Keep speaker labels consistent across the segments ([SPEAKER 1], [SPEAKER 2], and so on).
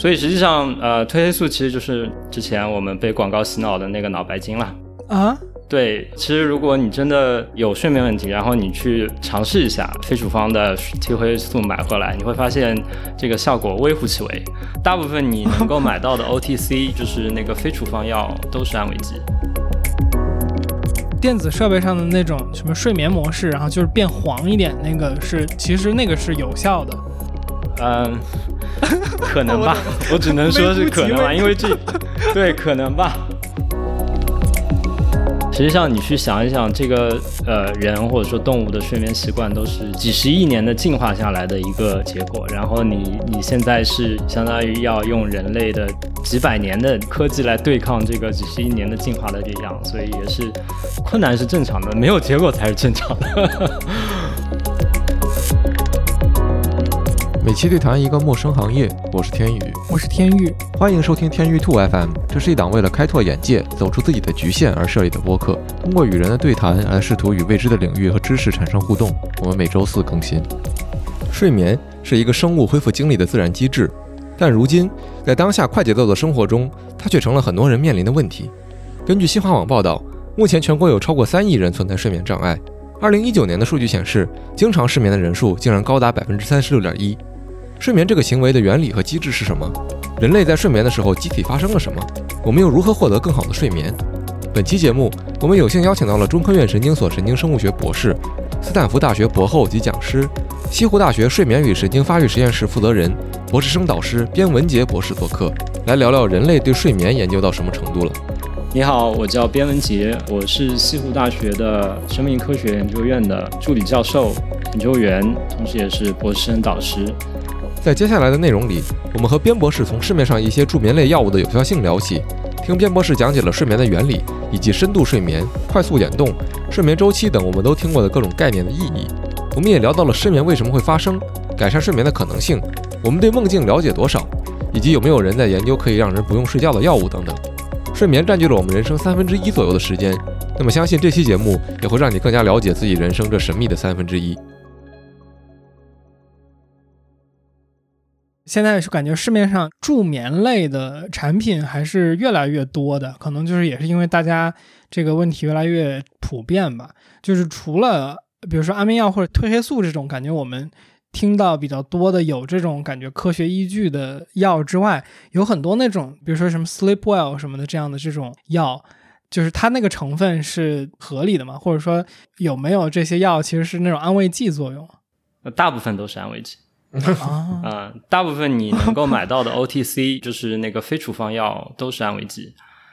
[SPEAKER 1] 所以实际上，呃，褪黑素其实就是之前我们被广告洗脑的那个脑白金了
[SPEAKER 2] 啊。
[SPEAKER 1] 对，其实如果你真的有睡眠问题，然后你去尝试一下非处方的褪黑素买回来，你会发现这个效果微乎其微。大部分你能够买到的 OTC 就是那个非处方药都是安慰剂。
[SPEAKER 2] 电子设备上的那种什么睡眠模式，然后就是变黄一点，那个是其实那个是有效的。
[SPEAKER 1] 嗯，可能吧，我只能说是可能吧，因为这对可能吧。实际上，你去想一想，这个呃人或者说动物的睡眠习惯都是几十亿年的进化下来的一个结果。然后你你现在是相当于要用人类的几百年的科技来对抗这个几十亿年的进化的力量，所以也是困难是正常的，没有结果才是正常的。
[SPEAKER 3] 每期对谈一个陌生行业，我是天宇，
[SPEAKER 2] 我是天宇，
[SPEAKER 3] 欢迎收听天宇兔 FM。这是一档为了开拓眼界、走出自己的局限而设立的播客，通过与人的对谈来试图与未知的领域和知识产生互动。我们每周四更新。睡眠是一个生物恢复精力的自然机制，但如今在当下快节奏的生活中，它却成了很多人面临的问题。根据新华网报道，目前全国有超过三亿人存在睡眠障碍。二零一九年的数据显示，经常失眠的人数竟然高达百分之三十六点一。睡眠这个行为的原理和机制是什么？人类在睡眠的时候机体发生了什么？我们又如何获得更好的睡眠？本期节目，我们有幸邀请到了中科院神经所神经生物学博士、斯坦福大学博后及讲师、西湖大学睡眠与神经发育实验室负责人、博士生导师边文杰博士做客，来聊聊人类对睡眠研究到什么程度了。
[SPEAKER 1] 你好，我叫边文杰，我是西湖大学的生命科学研究院的助理教授、研究员，同时也是博士生导师。
[SPEAKER 3] 在接下来的内容里，我们和边博士从市面上一些助眠类药物的有效性聊起，听边博士讲解了睡眠的原理，以及深度睡眠、快速眼动、睡眠周期等我们都听过的各种概念的意义。我们也聊到了失眠为什么会发生，改善睡眠的可能性，我们对梦境了解多少，以及有没有人在研究可以让人不用睡觉的药物等等。睡眠占据了我们人生三分之一左右的时间，那么相信这期节目也会让你更加了解自己人生这神秘的三分之一。
[SPEAKER 2] 现在是感觉市面上助眠类的产品还是越来越多的，可能就是也是因为大家这个问题越来越普遍吧。就是除了比如说安眠药或者褪黑素这种感觉我们听到比较多的有这种感觉科学依据的药之外，有很多那种比如说什么 Sleep Well 什么的这样的这种药，就是它那个成分是合理的吗？或者说有没有这些药其实是那种安慰剂作用？
[SPEAKER 1] 大部分都是安慰剂。啊，大部分你能够买到的 OTC 就是那个非处方药都是安慰剂，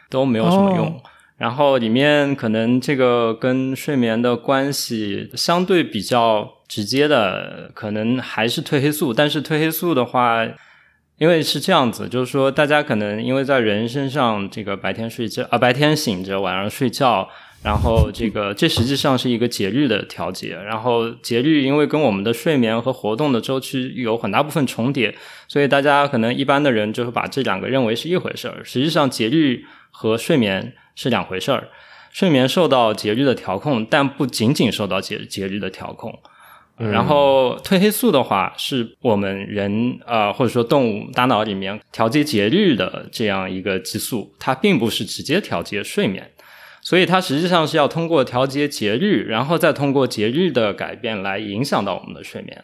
[SPEAKER 1] 都没有什么用。然后里面可能这个跟睡眠的关系相对比较直接的，可能还是褪黑素。但是褪黑素的话，因为是这样子，就是说大家可能因为在人身上，这个白天睡觉啊，白天醒着，晚上睡觉。然后这个这实际上是一个节律的调节，然后节律因为跟我们的睡眠和活动的周期有很大部分重叠，所以大家可能一般的人就会把这两个认为是一回事儿。实际上节律和睡眠是两回事儿，睡眠受到节律的调控，但不仅仅受到节节律的调控。然后褪黑素的话，是我们人啊或者说动物大脑里面调节节律的这样一个激素，它并不是直接调节睡眠。所以它实际上是要通过调节节律，然后再通过节律的改变来影响到我们的睡眠。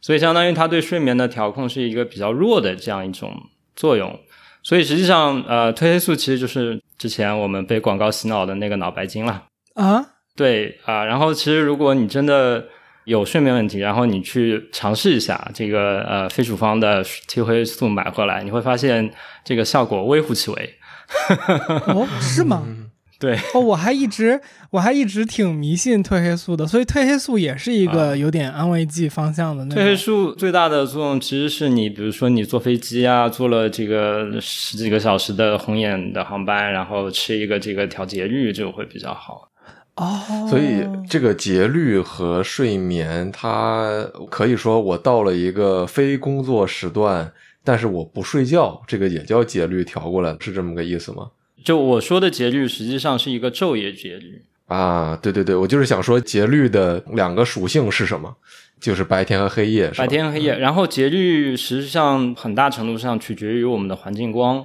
[SPEAKER 1] 所以相当于它对睡眠的调控是一个比较弱的这样一种作用。所以实际上，呃，褪黑素其实就是之前我们被广告洗脑的那个脑白金了
[SPEAKER 2] 啊。
[SPEAKER 1] 对啊，然后其实如果你真的有睡眠问题，然后你去尝试一下这个呃非处方的褪黑素买回来，你会发现这个效果微乎其微。
[SPEAKER 2] 哦，是吗？
[SPEAKER 1] 对
[SPEAKER 2] 哦，我还一直我还一直挺迷信褪黑素的，所以褪黑素也是一个有点安慰剂方向的。
[SPEAKER 1] 褪黑素最大的作用其实是你，比如说你坐飞机啊，坐了这个十几个小时的红眼的航班，然后吃一个这个调节律就会比较好。
[SPEAKER 2] 哦，
[SPEAKER 3] 所以这个节律和睡眠，它可以说我到了一个非工作时段，但是我不睡觉，这个也叫节律调过来，是这么个意思吗？
[SPEAKER 1] 就我说的节律，实际上是一个昼夜节律。
[SPEAKER 3] 啊，对对对，我就是想说节律的两个属性是什么，就是白天和黑夜。
[SPEAKER 1] 白天和黑夜，然后节律实际上很大程度上取决于我们的环境光，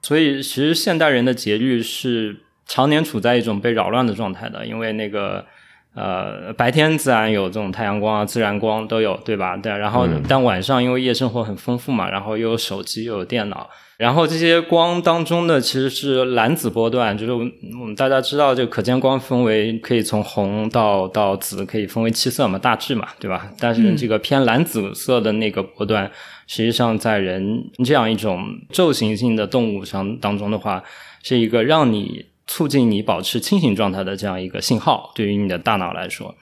[SPEAKER 1] 所以其实现代人的节律是常年处在一种被扰乱的状态的，因为那个。呃，白天自然有这种太阳光啊，自然光都有，对吧？对。然后，但晚上因为夜生活很丰富嘛，然后又有手机，又有电脑，然后这些光当中的其实是蓝紫波段，就是我们大家知道，这个可见光分为可以从红到到紫，可以分为七色嘛，大致嘛，对吧？但是这个偏蓝紫色的那个波段，实际上在人这样一种昼行性的动物上当中的话，是一个让你。促进你保持清醒状态的这样一个信号，对于你的大脑来说。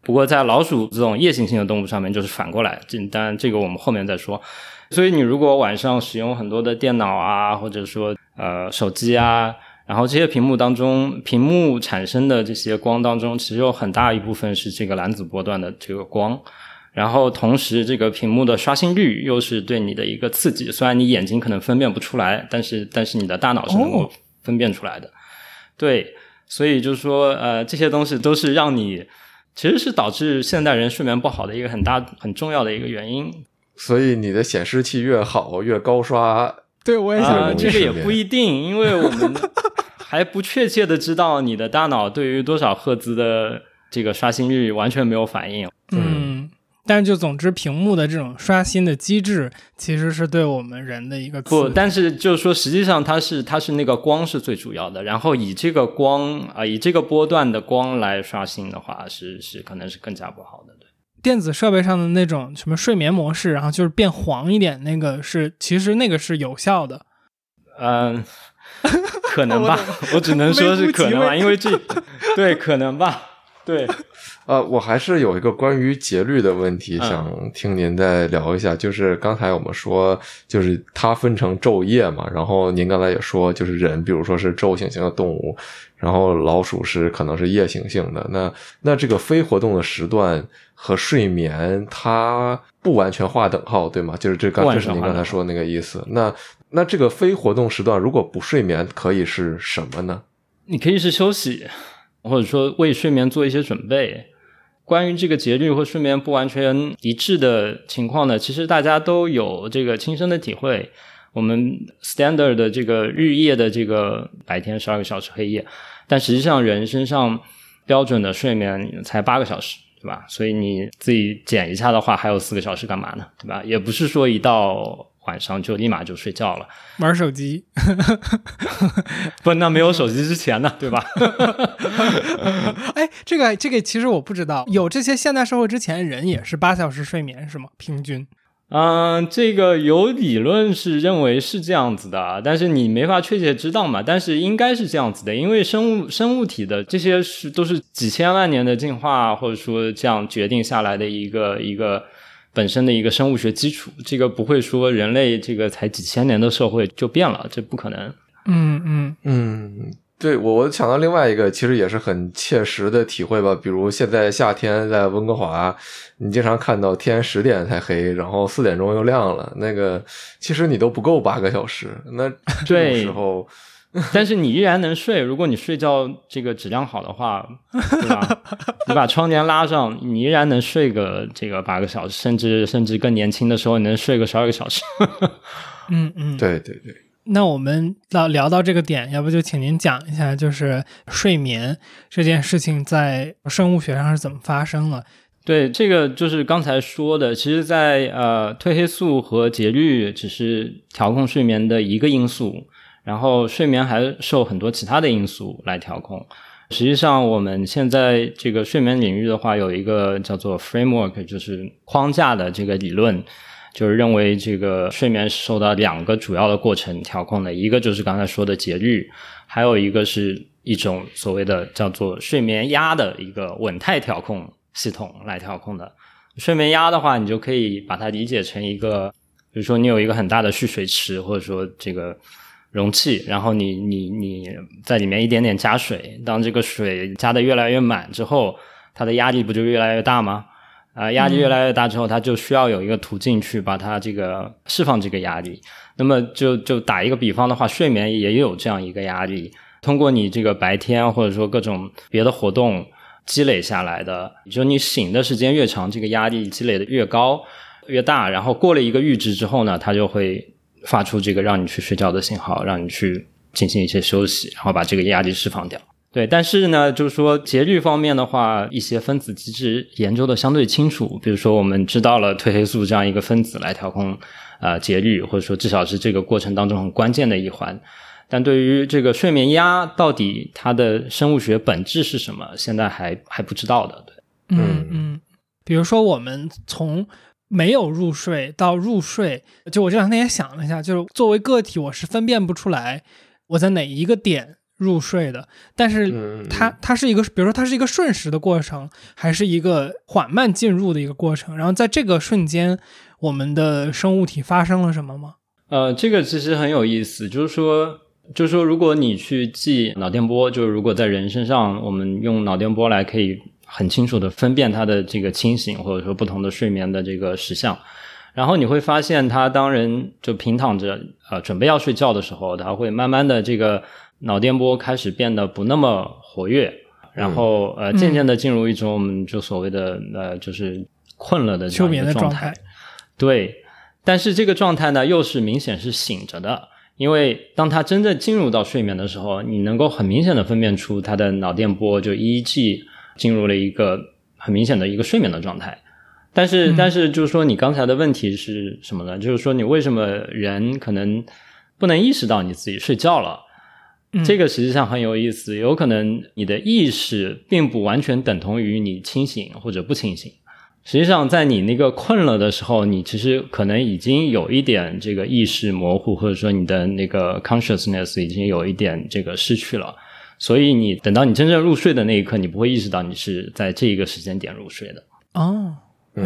[SPEAKER 1] 不过在老鼠这种夜行性的动物上面，就是反过来。这当然这个我们后面再说。所以你如果晚上使用很多的电脑啊，或者说呃手机啊，然后这些屏幕当中，屏幕产生的这些光当中，其实有很大一部分是这个蓝紫波段的这个光。然后同时，这个屏幕的刷新率又是对你的一个刺激。虽然你眼睛可能分辨不出来，但是但是你的大脑是能够分辨出来的。对，所以就是说，呃，这些东西都是让你，其实是导致现代人睡眠不好的一个很大很重要的一个原因。
[SPEAKER 3] 所以你的显示器越好，越高刷，
[SPEAKER 2] 对我也想，
[SPEAKER 1] 这个也不一定，因为我们 还不确切的知道你的大脑对于多少赫兹的这个刷新率完全没有反应。
[SPEAKER 2] 嗯。但是就总之，屏幕的这种刷新的机制，其实是对我们人的一个
[SPEAKER 1] 不。但是就是说，实际上它是它是那个光是最主要的，然后以这个光啊，以这个波段的光来刷新的话，是是可能是更加不好的。对，
[SPEAKER 2] 电子设备上的那种什么睡眠模式，然后就是变黄一点，那个是其实那个是有效的。
[SPEAKER 1] 嗯，可能吧，我只能说是可能吧，因为这对可能吧，对。
[SPEAKER 3] 呃，我还是有一个关于节律的问题，想听您再聊一下。就是刚才我们说，就是它分成昼夜嘛。然后您刚才也说，就是人，比如说是昼行性的动物，然后老鼠是可能是夜行性的。那那这个非活动的时段和睡眠，它不完全划等号，对吗？就是这刚这是您刚才说的那个意思。那那这个非活动时段如果不睡眠，可以是什么呢？
[SPEAKER 1] 你可以是休息，或者说为睡眠做一些准备。关于这个节律和睡眠不完全一致的情况呢，其实大家都有这个亲身的体会。我们 standard 的这个日夜的这个白天十二个小时，黑夜，但实际上人身上标准的睡眠才八个小时，对吧？所以你自己减一下的话，还有四个小时干嘛呢？对吧？也不是说一到。晚上就立马就睡觉了，
[SPEAKER 2] 玩手机，
[SPEAKER 1] 不，那没有手机之前呢，对吧？
[SPEAKER 2] 哎，这个这个其实我不知道，有这些现代社会之前，人也是八小时睡眠是吗？平均？
[SPEAKER 1] 嗯，这个有理论是认为是这样子的，但是你没法确切知道嘛。但是应该是这样子的，因为生物生物体的这些是都是几千万年的进化，或者说这样决定下来的一个一个。本身的一个生物学基础，这个不会说人类这个才几千年的社会就变了，这不可能。
[SPEAKER 2] 嗯嗯
[SPEAKER 3] 嗯，对我我想到另外一个，其实也是很切实的体会吧。比如现在夏天在温哥华，你经常看到天十点才黑，然后四点钟又亮了，那个其实你都不够八个小时。那这种时候。
[SPEAKER 1] 但是你依然能睡，如果你睡觉这个质量好的话，对吧？你把窗帘拉上，你依然能睡个这个八个小时，甚至甚至更年轻的时候，你能睡个十二个小时。
[SPEAKER 2] 嗯嗯，
[SPEAKER 3] 对对对。
[SPEAKER 2] 那我们到聊到这个点，要不就请您讲一下，就是睡眠这件事情在生物学上是怎么发生的？
[SPEAKER 1] 对，这个就是刚才说的，其实，在呃，褪黑素和节律只是调控睡眠的一个因素。然后睡眠还受很多其他的因素来调控。实际上，我们现在这个睡眠领域的话，有一个叫做 framework，就是框架的这个理论，就是认为这个睡眠受到两个主要的过程调控的，一个就是刚才说的节律，还有一个是一种所谓的叫做睡眠压的一个稳态调控系统来调控的。睡眠压的话，你就可以把它理解成一个，比如说你有一个很大的蓄水池，或者说这个。容器，然后你你你在里面一点点加水，当这个水加的越来越满之后，它的压力不就越来越大吗？啊，压力越来越大之后，它就需要有一个途径去把它这个释放这个压力。那么就就打一个比方的话，睡眠也有这样一个压力。通过你这个白天或者说各种别的活动积累下来的，就你醒的时间越长，这个压力积累的越高越大，然后过了一个阈值之后呢，它就会发出这个让你去睡觉的信号，让你去进行一些休息，然后把这个压力释放掉。对，但是呢，就是说节律方面的话，一些分子机制研究的相对清楚，比如说我们知道了褪黑素这样一个分子来调控啊节律，或者说至少是这个过程当中很关键的一环。但对于这个睡眠压到底它的生物学本质是什么，现在还还不知道的。对，
[SPEAKER 2] 嗯嗯，比如说我们从没有入睡到入睡，就我这两天也想了一下，就是作为个体，我是分辨不出来我在哪一个点。入睡的，但是它它是一个，比如说它是一个瞬时的过程，还是一个缓慢进入的一个过程？然后在这个瞬间，我们的生物体发生了什么吗？
[SPEAKER 1] 呃，这个其实很有意思，就是说，就是说，如果你去记脑电波，就是如果在人身上，我们用脑电波来可以很清楚的分辨他的这个清醒或者说不同的睡眠的这个实相，然后你会发现，他当人就平躺着呃准备要睡觉的时候，他会慢慢的这个。脑电波开始变得不那么活跃，然后呃，渐渐的进入一种我们就所谓的呃，就是困了的这样一个状态。对，但是这个状态呢，又是明显是醒着的，因为当他真正进入到睡眠的时候，你能够很明显的分辨出他的脑电波就 EEG 进入了一个很明显的一个睡眠的状态。但是，但是就是说，你刚才的问题是什么呢？就是说，你为什么人可能不能意识到你自己睡觉了？这个实际上很有意思，有可能你的意识并不完全等同于你清醒或者不清醒。实际上，在你那个困了的时候，你其实可能已经有一点这个意识模糊，或者说你的那个 consciousness 已经有一点这个失去了。所以，你等到你真正入睡的那一刻，你不会意识到你是在这一个时间点入睡的。
[SPEAKER 2] 哦，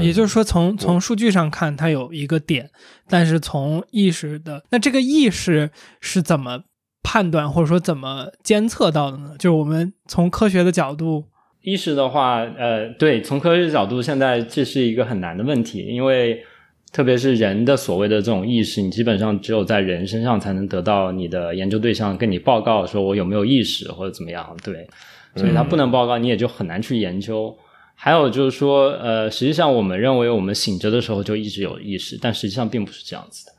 [SPEAKER 2] 也就是说，从从数据上看，它有一个点，但是从意识的那这个意识是怎么？判断或者说怎么监测到的呢？就是我们从科学的角度，
[SPEAKER 1] 意识的话，呃，对，从科学角度，现在这是一个很难的问题，因为特别是人的所谓的这种意识，你基本上只有在人身上才能得到你的研究对象跟你报告说我有没有意识或者怎么样，对，所以他不能报告，你也就很难去研究。还有就是说，呃，实际上我们认为我们醒着的时候就一直有意识，但实际上并不是这样子的。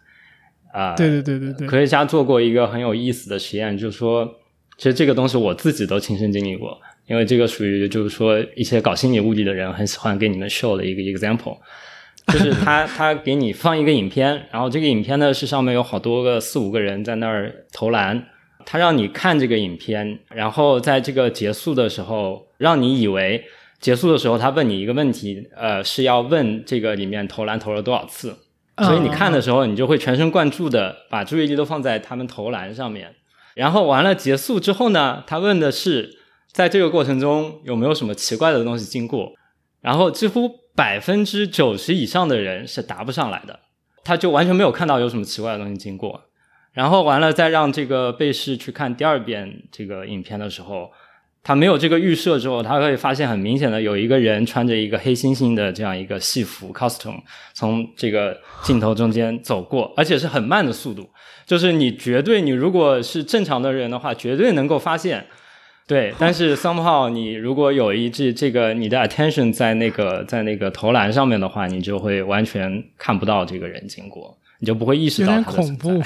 [SPEAKER 1] 啊，
[SPEAKER 2] 对对对对对，
[SPEAKER 1] 科学家做过一个很有意思的实验，就是说，其实这个东西我自己都亲身经历过，因为这个属于就是说一些搞心理物理的人很喜欢给你们 show 的一个 example，就是他他给你放一个影片，然后这个影片呢是上面有好多个四五个人在那儿投篮，他让你看这个影片，然后在这个结束的时候，让你以为结束的时候他问你一个问题，呃，是要问这个里面投篮投了多少次。所以你看的时候，你就会全神贯注的把注意力都放在他们投篮上面，然后完了结束之后呢，他问的是在这个过程中有没有什么奇怪的东西经过，然后几乎百分之九十以上的人是答不上来的，他就完全没有看到有什么奇怪的东西经过，然后完了再让这个被试去看第二遍这个影片的时候。他没有这个预设之后，他会发现很明显的有一个人穿着一个黑猩猩的这样一个戏服 costume 从这个镜头中间走过，而且是很慢的速度。就是你绝对，你如果是正常的人的话，绝对能够发现。对，但是 somehow 你如果有一这这个你的 attention 在那个在那个投篮上面的话，你就会完全看不到这个人经过，你就不会意识到他
[SPEAKER 2] 的恐怖。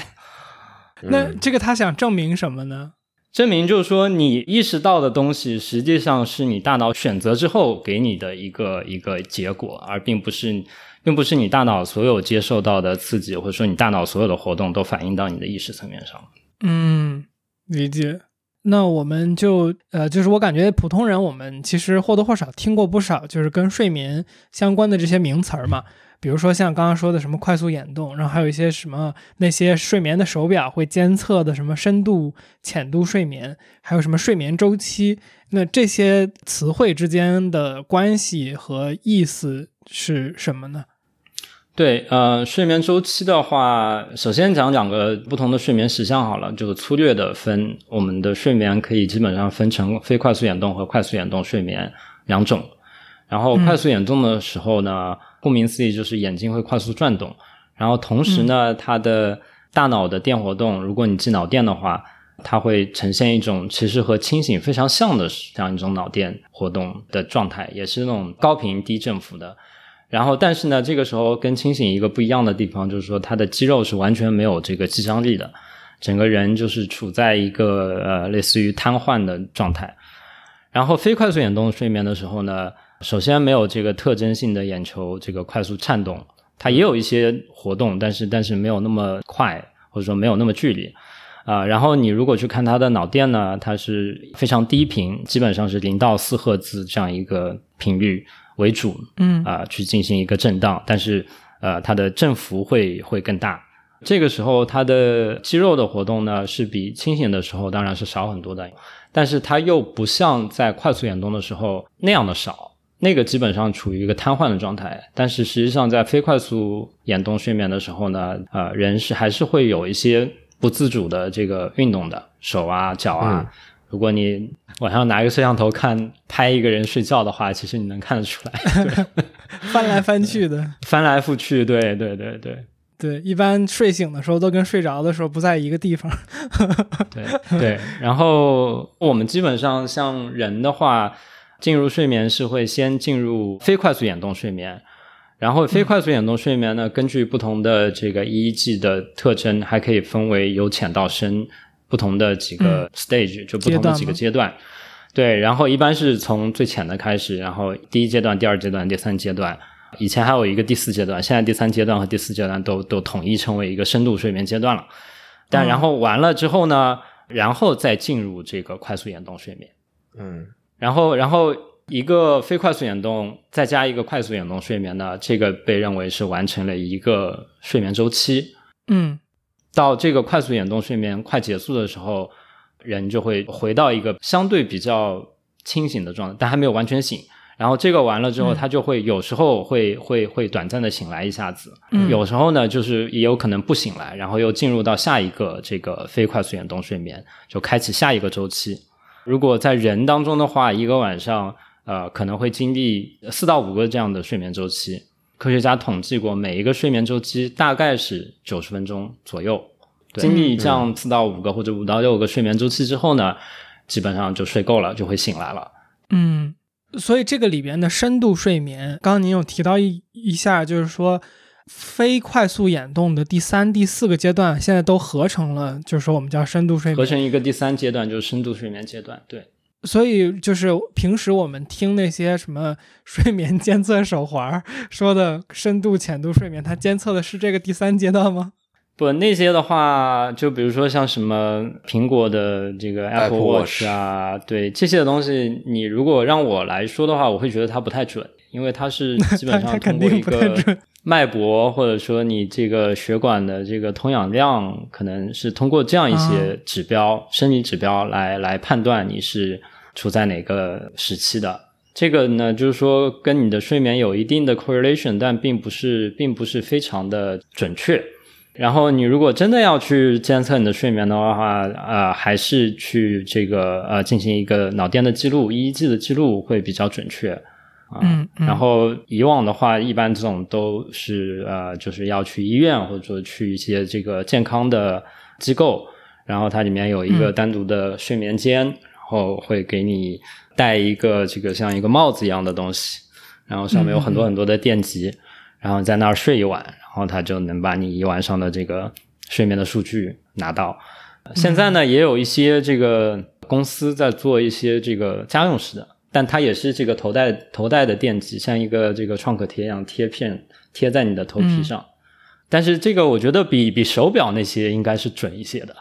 [SPEAKER 2] 那这个他想证明什么呢？
[SPEAKER 1] 证明就是说，你意识到的东西实际上是你大脑选择之后给你的一个一个结果，而并不是，并不是你大脑所有接受到的刺激，或者说你大脑所有的活动都反映到你的意识层面上。
[SPEAKER 2] 嗯，理解。那我们就呃，就是我感觉普通人，我们其实或多或少听过不少，就是跟睡眠相关的这些名词儿嘛。比如说像刚刚说的什么快速眼动，然后还有一些什么那些睡眠的手表会监测的什么深度、浅度睡眠，还有什么睡眠周期，那这些词汇之间的关系和意思是什么呢？
[SPEAKER 1] 对，呃，睡眠周期的话，首先讲两个不同的睡眠时相好了，就粗略的分，我们的睡眠可以基本上分成非快速眼动和快速眼动睡眠两种。然后快速眼动的时候呢？顾名思义，就是眼睛会快速转动，然后同时呢，它的大脑的电活动，如果你记脑电的话，它会呈现一种其实和清醒非常像的这样一种脑电活动的状态，也是那种高频低振幅的。然后，但是呢，这个时候跟清醒一个不一样的地方，就是说它的肌肉是完全没有这个肌张力的，整个人就是处在一个呃类似于瘫痪的状态。然后非快速眼动睡眠的时候呢，首先没有这个特征性的眼球这个快速颤动，它也有一些活动，但是但是没有那么快，或者说没有那么剧烈啊。然后你如果去看它的脑电呢，它是非常低频，基本上是零到四赫兹这样一个频率。为主，
[SPEAKER 2] 嗯
[SPEAKER 1] 啊，去进行一个震荡，但是呃，它的振幅会会更大。这个时候，它的肌肉的活动呢，是比清醒的时候当然是少很多的，但是它又不像在快速眼动的时候那样的少，那个基本上处于一个瘫痪的状态。但是实际上，在非快速眼动睡眠的时候呢，呃，人是还是会有一些不自主的这个运动的，手啊、脚啊。如果你晚上拿一个摄像头看拍一个人睡觉的话，其实你能看得出来，
[SPEAKER 2] 翻来翻去的，
[SPEAKER 1] 翻来覆去，对对对对。
[SPEAKER 2] 对，一般睡醒的时候都跟睡着的时候不在一个地方，
[SPEAKER 1] 对对。然后我们基本上像人的话，进入睡眠是会先进入非快速眼动睡眠，然后非快速眼动睡眠呢，根据不同的这个 EEG 的特征，还可以分为由浅到深。不同的几个 stage 就不同的几个阶段，对，然后一般是从最浅的开始，然后第一阶段、第二阶段、第三阶段，以前还有一个第四阶段，现在第三阶段和第四阶段都都统一成为一个深度睡眠阶段了。但然后完了之后呢，然后再进入这个快速眼动睡眠，
[SPEAKER 3] 嗯，
[SPEAKER 1] 然后然后一个非快速眼动再加一个快速眼动睡眠呢，这个被认为是完成了一个睡眠周期，
[SPEAKER 2] 嗯。
[SPEAKER 1] 到这个快速眼动睡眠快结束的时候，人就会回到一个相对比较清醒的状态，但还没有完全醒。然后这个完了之后，他就会有时候会会会短暂的醒来一下子，有时候呢就是也有可能不醒来，然后又进入到下一个这个非快速眼动睡眠，就开启下一个周期。如果在人当中的话，一个晚上呃可能会经历四到五个这样的睡眠周期。科学家统计过，每一个睡眠周期大概是九十分钟左右。经历这样四到五个或者五到六个睡眠周期之后呢，基本上就睡够了，就会醒来了。
[SPEAKER 2] 嗯，所以这个里边的深度睡眠，刚刚您有提到一一下，就是说非快速眼动的第三、第四个阶段，现在都合成了，就是说我们叫深度睡眠，
[SPEAKER 1] 合成一个第三阶段就是深度睡眠阶段。对。
[SPEAKER 2] 所以就是平时我们听那些什么 睡眠监测手环说的深度浅度睡眠，它监测的是这个第三阶段吗？
[SPEAKER 1] 不，那些的话，就比如说像什么苹果的这个
[SPEAKER 3] Apple
[SPEAKER 1] Watch 啊，对这些东西，你如果让我来说的话，我会觉得它不太准，因为它是 基本上通过一个 脉搏或者说你这个血管的这个通氧量，可能是通过这样一些指标、生理指标来来判断你是。处在哪个时期的这个呢？就是说跟你的睡眠有一定的 correlation，但并不是并不是非常的准确。然后你如果真的要去监测你的睡眠的话，啊，还是去这个呃进行一个脑电的记录，EEG 的记录会比较准确啊。
[SPEAKER 2] 嗯。
[SPEAKER 1] 然后以往的话，一般这种都是呃就是要去医院或者说去一些这个健康的机构，然后它里面有一个单独的睡眠间。后会给你戴一个这个像一个帽子一样的东西，然后上面有很多很多的电极，然后在那儿睡一晚，然后它就能把你一晚上的这个睡眠的数据拿到。现在呢，也有一些这个公司在做一些这个家用式的，但它也是这个头戴头戴的电极，像一个这个创可贴一样贴片贴在你的头皮上。但是这个我觉得比比手表那些应该是准一些的。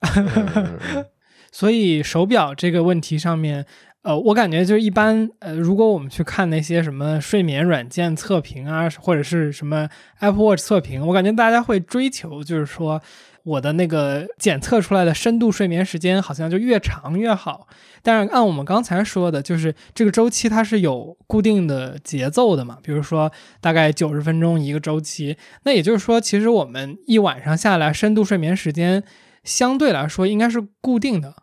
[SPEAKER 2] 所以手表这个问题上面，呃，我感觉就是一般，呃，如果我们去看那些什么睡眠软件测评啊，或者是什么 Apple Watch 测评，我感觉大家会追求，就是说我的那个检测出来的深度睡眠时间好像就越长越好。但是按我们刚才说的，就是这个周期它是有固定的节奏的嘛，比如说大概九十分钟一个周期，那也就是说，其实我们一晚上下来深度睡眠时间相对来说应该是固定的。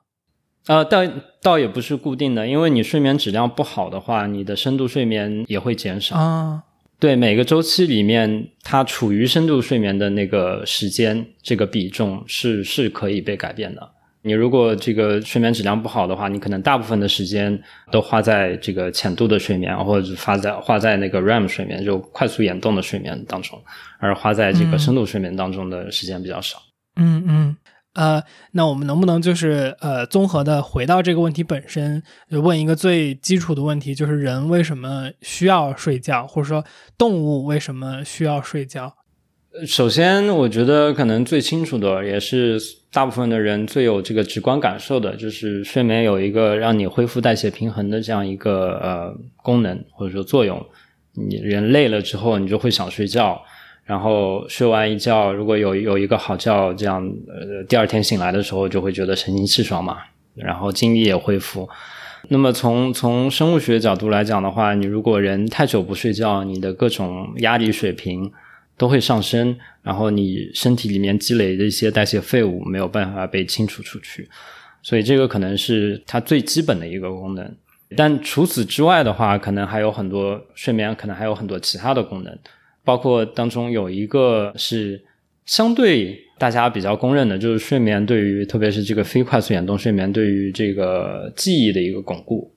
[SPEAKER 1] 呃，倒倒也不是固定的，因为你睡眠质量不好的话，你的深度睡眠也会减少
[SPEAKER 2] 啊。
[SPEAKER 1] 对，每个周期里面，它处于深度睡眠的那个时间，这个比重是是可以被改变的。你如果这个睡眠质量不好的话，你可能大部分的时间都花在这个浅度的睡眠，或者花在花在那个 REM 睡眠，就快速眼动的睡眠当中，而花在这个深度睡眠当中的时间比较少。
[SPEAKER 2] 嗯嗯。呃，那我们能不能就是呃，综合的回到这个问题本身，问一个最基础的问题，就是人为什么需要睡觉，或者说动物为什么需要睡觉？
[SPEAKER 1] 首先，我觉得可能最清楚的，也是大部分的人最有这个直观感受的，就是睡眠有一个让你恢复代谢平衡的这样一个呃功能或者说作用。你人累了之后，你就会想睡觉。然后睡完一觉，如果有有一个好觉，这样呃，第二天醒来的时候就会觉得神清气爽嘛，然后精力也恢复。那么从从生物学角度来讲的话，你如果人太久不睡觉，你的各种压力水平都会上升，然后你身体里面积累的一些代谢废物没有办法被清除出去，所以这个可能是它最基本的一个功能。但除此之外的话，可能还有很多睡眠，可能还有很多其他的功能。包括当中有一个是相对大家比较公认的，就是睡眠对于特别是这个非快速眼动睡眠对于这个记忆的一个巩固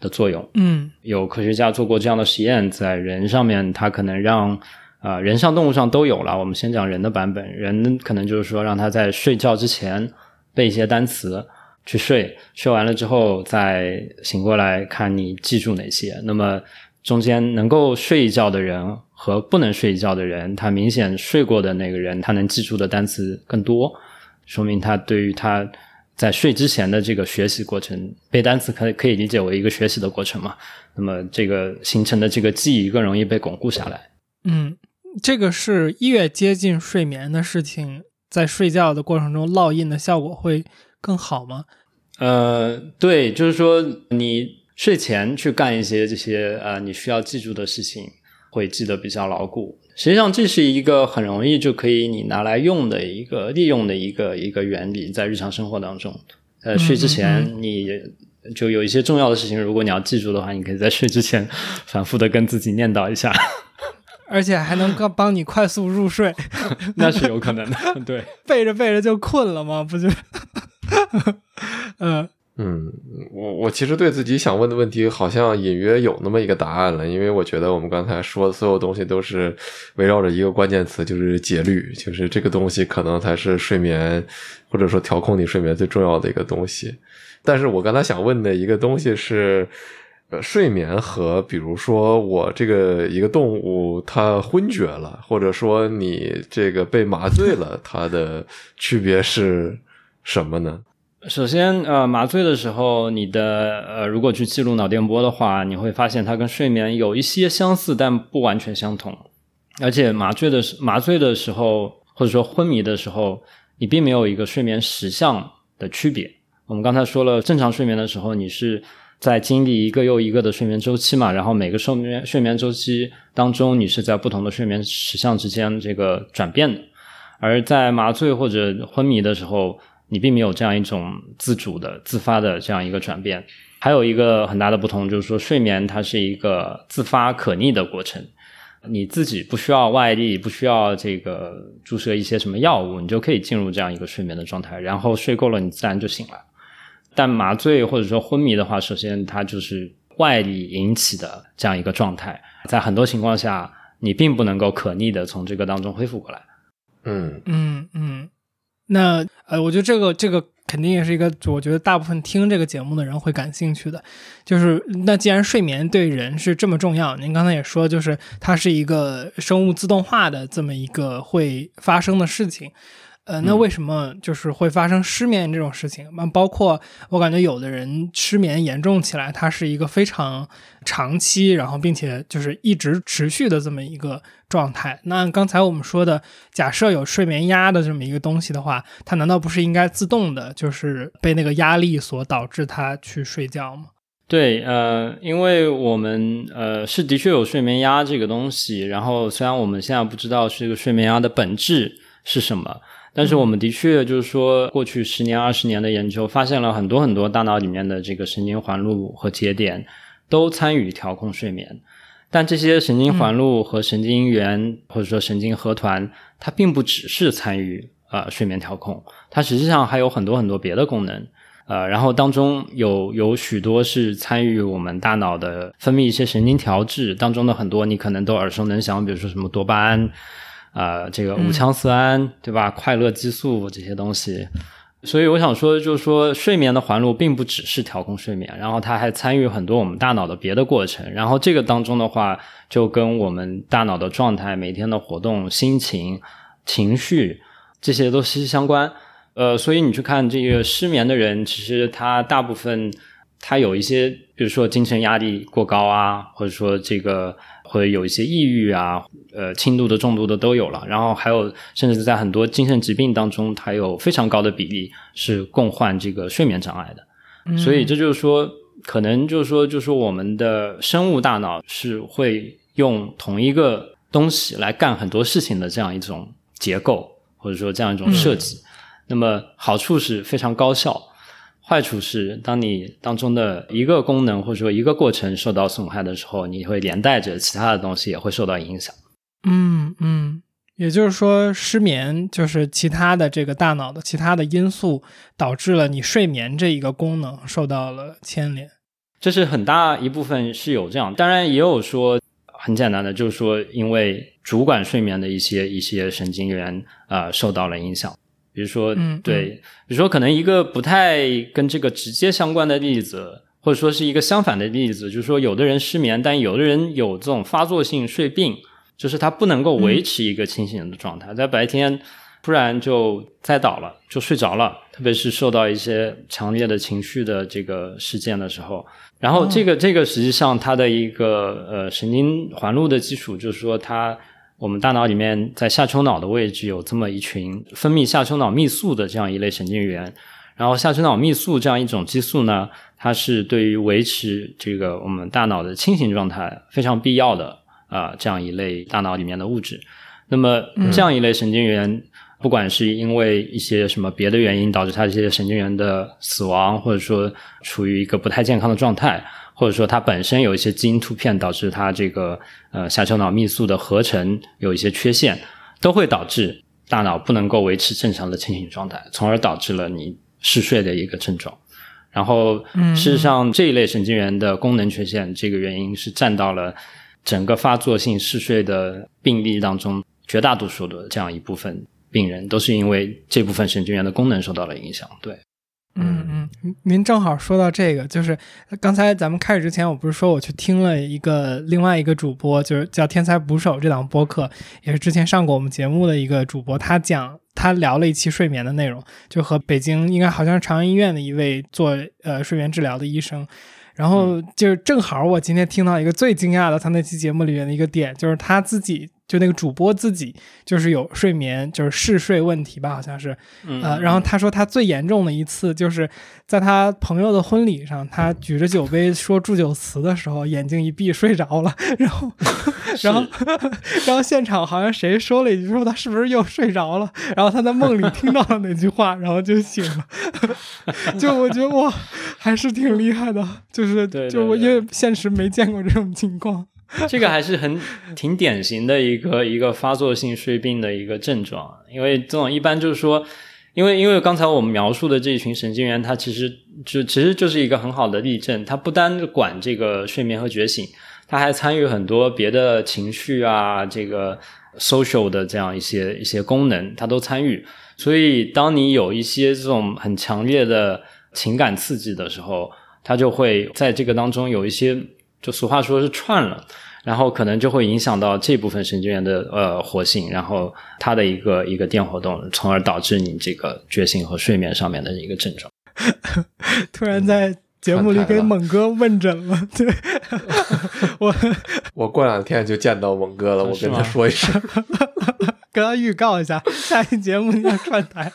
[SPEAKER 1] 的作用。
[SPEAKER 2] 嗯，
[SPEAKER 1] 有科学家做过这样的实验，在人上面，它可能让啊人上动物上都有了。我们先讲人的版本，人可能就是说让他在睡觉之前背一些单词去睡，睡完了之后再醒过来看你记住哪些。那么中间能够睡一觉的人。和不能睡一觉的人，他明显睡过的那个人，他能记住的单词更多，说明他对于他在睡之前的这个学习过程，背单词可可以理解为一个学习的过程嘛？那么这个形成的这个记忆更容易被巩固下来。
[SPEAKER 2] 嗯，这个是越接近睡眠的事情，在睡觉的过程中烙印的效果会更好吗？
[SPEAKER 1] 呃，对，就是说你睡前去干一些这些呃你需要记住的事情。会记得比较牢固。实际上，这是一个很容易就可以你拿来用的一个利用的一个一个原理，在日常生活当中。呃，睡之前你就有一些重要的事情，如果你要记住的话，你可以在睡之前反复的跟自己念叨一下，
[SPEAKER 2] 而且还能帮帮你快速入睡。
[SPEAKER 1] 那是有可能的，对。
[SPEAKER 2] 背着背着就困了吗？不就？
[SPEAKER 3] 嗯。嗯，我我其实对自己想问的问题好像隐约有那么一个答案了，因为我觉得我们刚才说的所有东西都是围绕着一个关键词，就是节律，就是这个东西可能才是睡眠或者说调控你睡眠最重要的一个东西。但是我刚才想问的一个东西是，呃，睡眠和比如说我这个一个动物它昏厥了，或者说你这个被麻醉了，它的区别是什么呢？
[SPEAKER 1] 首先，呃，麻醉的时候，你的呃，如果去记录脑电波的话，你会发现它跟睡眠有一些相似，但不完全相同。而且麻醉的麻醉的时候，或者说昏迷的时候，你并没有一个睡眠实相的区别。我们刚才说了，正常睡眠的时候，你是在经历一个又一个的睡眠周期嘛，然后每个睡眠睡眠周期当中，你是在不同的睡眠实相之间这个转变的。而在麻醉或者昏迷的时候，你并没有这样一种自主的、自发的这样一个转变。还有一个很大的不同就是说，睡眠它是一个自发可逆的过程，你自己不需要外力，不需要这个注射一些什么药物，你就可以进入这样一个睡眠的状态，然后睡够了，你自然就醒了。但麻醉或者说昏迷的话，首先它就是外力引起的这样一个状态，在很多情况下，你并不能够可逆的从这个当中恢复过来。
[SPEAKER 3] 嗯
[SPEAKER 2] 嗯嗯。那呃，我觉得这个这个肯定也是一个，我觉得大部分听这个节目的人会感兴趣的，就是那既然睡眠对人是这么重要，您刚才也说，就是它是一个生物自动化的这么一个会发生的事情。呃，那为什么就是会发生失眠这种事情？那包括我感觉有的人失眠严重起来，它是一个非常长期，然后并且就是一直持续的这么一个状态。那刚才我们说的，假设有睡眠压的这么一个东西的话，它难道不是应该自动的，就是被那个压力所导致它去睡觉吗？
[SPEAKER 1] 对，呃，因为我们呃是的确有睡眠压这个东西，然后虽然我们现在不知道这个睡眠压的本质是什么。但是我们的确就是说，过去十年、二十年的研究发现了很多很多大脑里面的这个神经环路和节点都参与调控睡眠，但这些神经环路和神经元或者说神经核团，它并不只是参与呃睡眠调控，它实际上还有很多很多别的功能。呃，然后当中有有许多是参与我们大脑的分泌一些神经调制当中的很多，你可能都耳熟能详，比如说什么多巴胺，啊，这个五羟色胺，对吧？快乐激素这些东西。所以我想说，就是说睡眠的环路并不只是调控睡眠，然后它还参与很多我们大脑的别的过程。然后这个当中的话，就跟我们大脑的状态、每天的活动、心情、情绪这些都息息相关。呃，所以你去看这个失眠的人，其实他大部分他有一些，比如说精神压力过高啊，或者说这个会有一些抑郁啊，呃，轻度的、重度的都有了。然后还有，甚至在很多精神疾病当中，它有非常高的比例是共患这个睡眠障碍的。所以这就是说，可能就是说，就是我们的生物大脑是会用同一个东西来干很多事情的这样一种结构，或者说这样一种设计。那么好处是非常高效，坏处是当你当中的一个功能或者说一个过程受到损害的时候，你会连带着其他的东西也会受到影响。
[SPEAKER 2] 嗯嗯，也就是说，失眠就是其他的这个大脑的其他的因素导致了你睡眠这一个功能受到了牵连。
[SPEAKER 1] 这是很大一部分是有这样，当然也有说很简单的，就是说因为主管睡眠的一些一些神经元啊受到了影响。比如说，嗯对，比如说，可能一个不太跟这个直接相关的例子，或者说是一个相反的例子，就是说，有的人失眠，但有的人有这种发作性睡病，就是他不能够维持一个清醒的状态，在白天突然就栽倒了，就睡着了，特别是受到一些强烈的情绪的这个事件的时候，然后这个这个实际上它的一个呃神经环路的基础，就是说它。我们大脑里面在下丘脑的位置有这么一群分泌下丘脑泌素的这样一类神经元，然后下丘脑泌素这样一种激素呢，它是对于维持这个我们大脑的清醒状态非常必要的啊这样一类大脑里面的物质。那么这样一类神经元，不管是因为一些什么别的原因导致它这些神经元的死亡，或者说处于一个不太健康的状态。或者说它本身有一些基因突变，导致它这个呃下丘脑泌素的合成有一些缺陷，都会导致大脑不能够维持正常的清醒状态，从而导致了你嗜睡的一个症状。然后，事实上这一类神经元的功能缺陷，这个原因是占到了整个发作性嗜睡的病例当中绝大多数的这样一部分病人，都是因为这部分神经元的功能受到了影响。对。
[SPEAKER 2] 嗯嗯，您正好说到这个，就是刚才咱们开始之前，我不是说我去听了一个另外一个主播，就是叫天才捕手这档播客，也是之前上过我们节目的一个主播，他讲他聊了一期睡眠的内容，就和北京应该好像是长安医院的一位做呃睡眠治疗的医生，然后就是正好我今天听到一个最惊讶的他那期节目里面的一个点，就是他自己。就那个主播自己就是有睡眠，就是嗜睡问题吧，好像是，呃，然后他说他最严重的一次就是在他朋友的婚礼上，他举着酒杯说祝酒词的时候，眼睛一闭睡着了，然后，然后，然后现场好像谁说了一句说他是不是又睡着了，然后他在梦里听到了那句话，然后就醒了，就我觉得哇，还是挺厉害的，就是就我因为现实没见过这种情况。
[SPEAKER 1] 这个还是很挺典型的一个一个发作性睡病的一个症状，因为这种一般就是说，因为因为刚才我们描述的这一群神经元，它其实就其实就是一个很好的例证，它不单管这个睡眠和觉醒，它还参与很多别的情绪啊，这个 social 的这样一些一些功能，它都参与。所以，当你有一些这种很强烈的情感刺激的时候，它就会在这个当中有一些。就俗话说是串了，然后可能就会影响到这部分神经元的呃活性，然后它的一个一个电活动，从而导致你这个觉醒和睡眠上面的一个症状。
[SPEAKER 2] 突然在节目里给猛哥问诊了，对。我
[SPEAKER 3] 我过两天就见到猛哥了，我跟他说一声，
[SPEAKER 2] 跟他预告一下，下一节目要串台。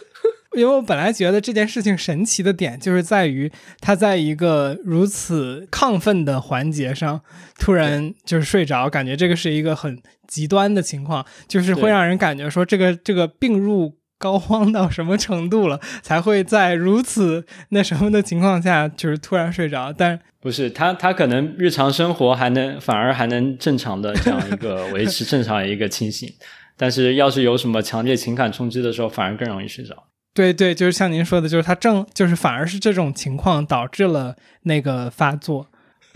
[SPEAKER 2] 因为我本来觉得这件事情神奇的点，就是在于他在一个如此亢奋的环节上，突然就是睡着，感觉这个是一个很极端的情况，就是会让人感觉说这个这个病入膏肓到什么程度了，才会在如此那什么的情况下，就是突然睡着。但
[SPEAKER 1] 不是他，他可能日常生活还能反而还能正常的这样一个维持正常一个清醒。但是要是有什么强烈情感冲击的时候，反而更容易睡着。
[SPEAKER 2] 对对，就是像您说的，就是他正就是反而是这种情况导致了那个发作。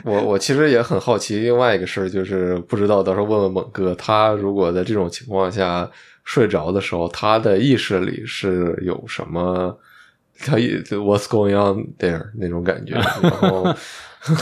[SPEAKER 3] 我我其实也很好奇，另外一个事儿就是不知道，到时候问问猛哥，他如果在这种情况下睡着的时候，他的意识里是有什么？他 What's going on there 那种感觉，然后。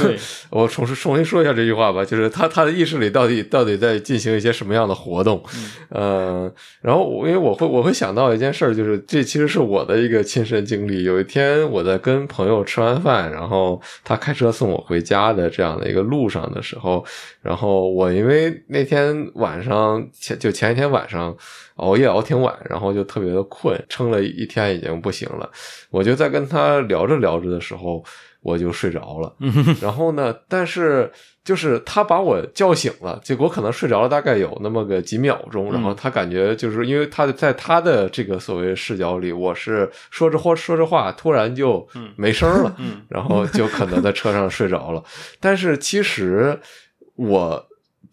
[SPEAKER 1] 对，
[SPEAKER 3] 我重新重新说一下这句话吧，就是他他的意识里到底到底在进行一些什么样的活动？嗯，然后因为我会我会想到一件事儿，就是这其实是我的一个亲身经历。有一天我在跟朋友吃完饭，然后他开车送我回家的这样的一个路上的时候，然后我因为那天晚上前就前一天晚上熬夜熬挺晚，然后就特别的困，撑了一天已经不行了。我就在跟他聊着聊着的时候。我就睡着了，然后呢？但是就是他把我叫醒了，结果可能睡着了大概有那么个几秒钟，然后他感觉就是因为他在他的这个所谓视角里，我是说着话说着话，突然就没声了，然后就可能在车上睡着了。但是其实我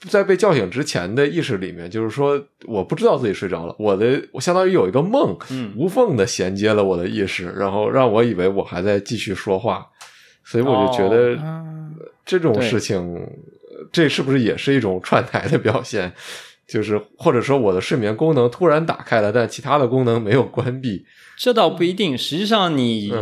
[SPEAKER 3] 在被叫醒之前的意识里面，就是说我不知道自己睡着了，我的我相当于有一个梦，无缝的衔接了我的意识，然后让我以为我还在继续说话。所以我就觉得这种事情，这是不是也是一种串台的表现？就是或者说我的睡眠功能突然打开了，但其他的功能没有关闭。
[SPEAKER 1] 这倒不一定。实际上，你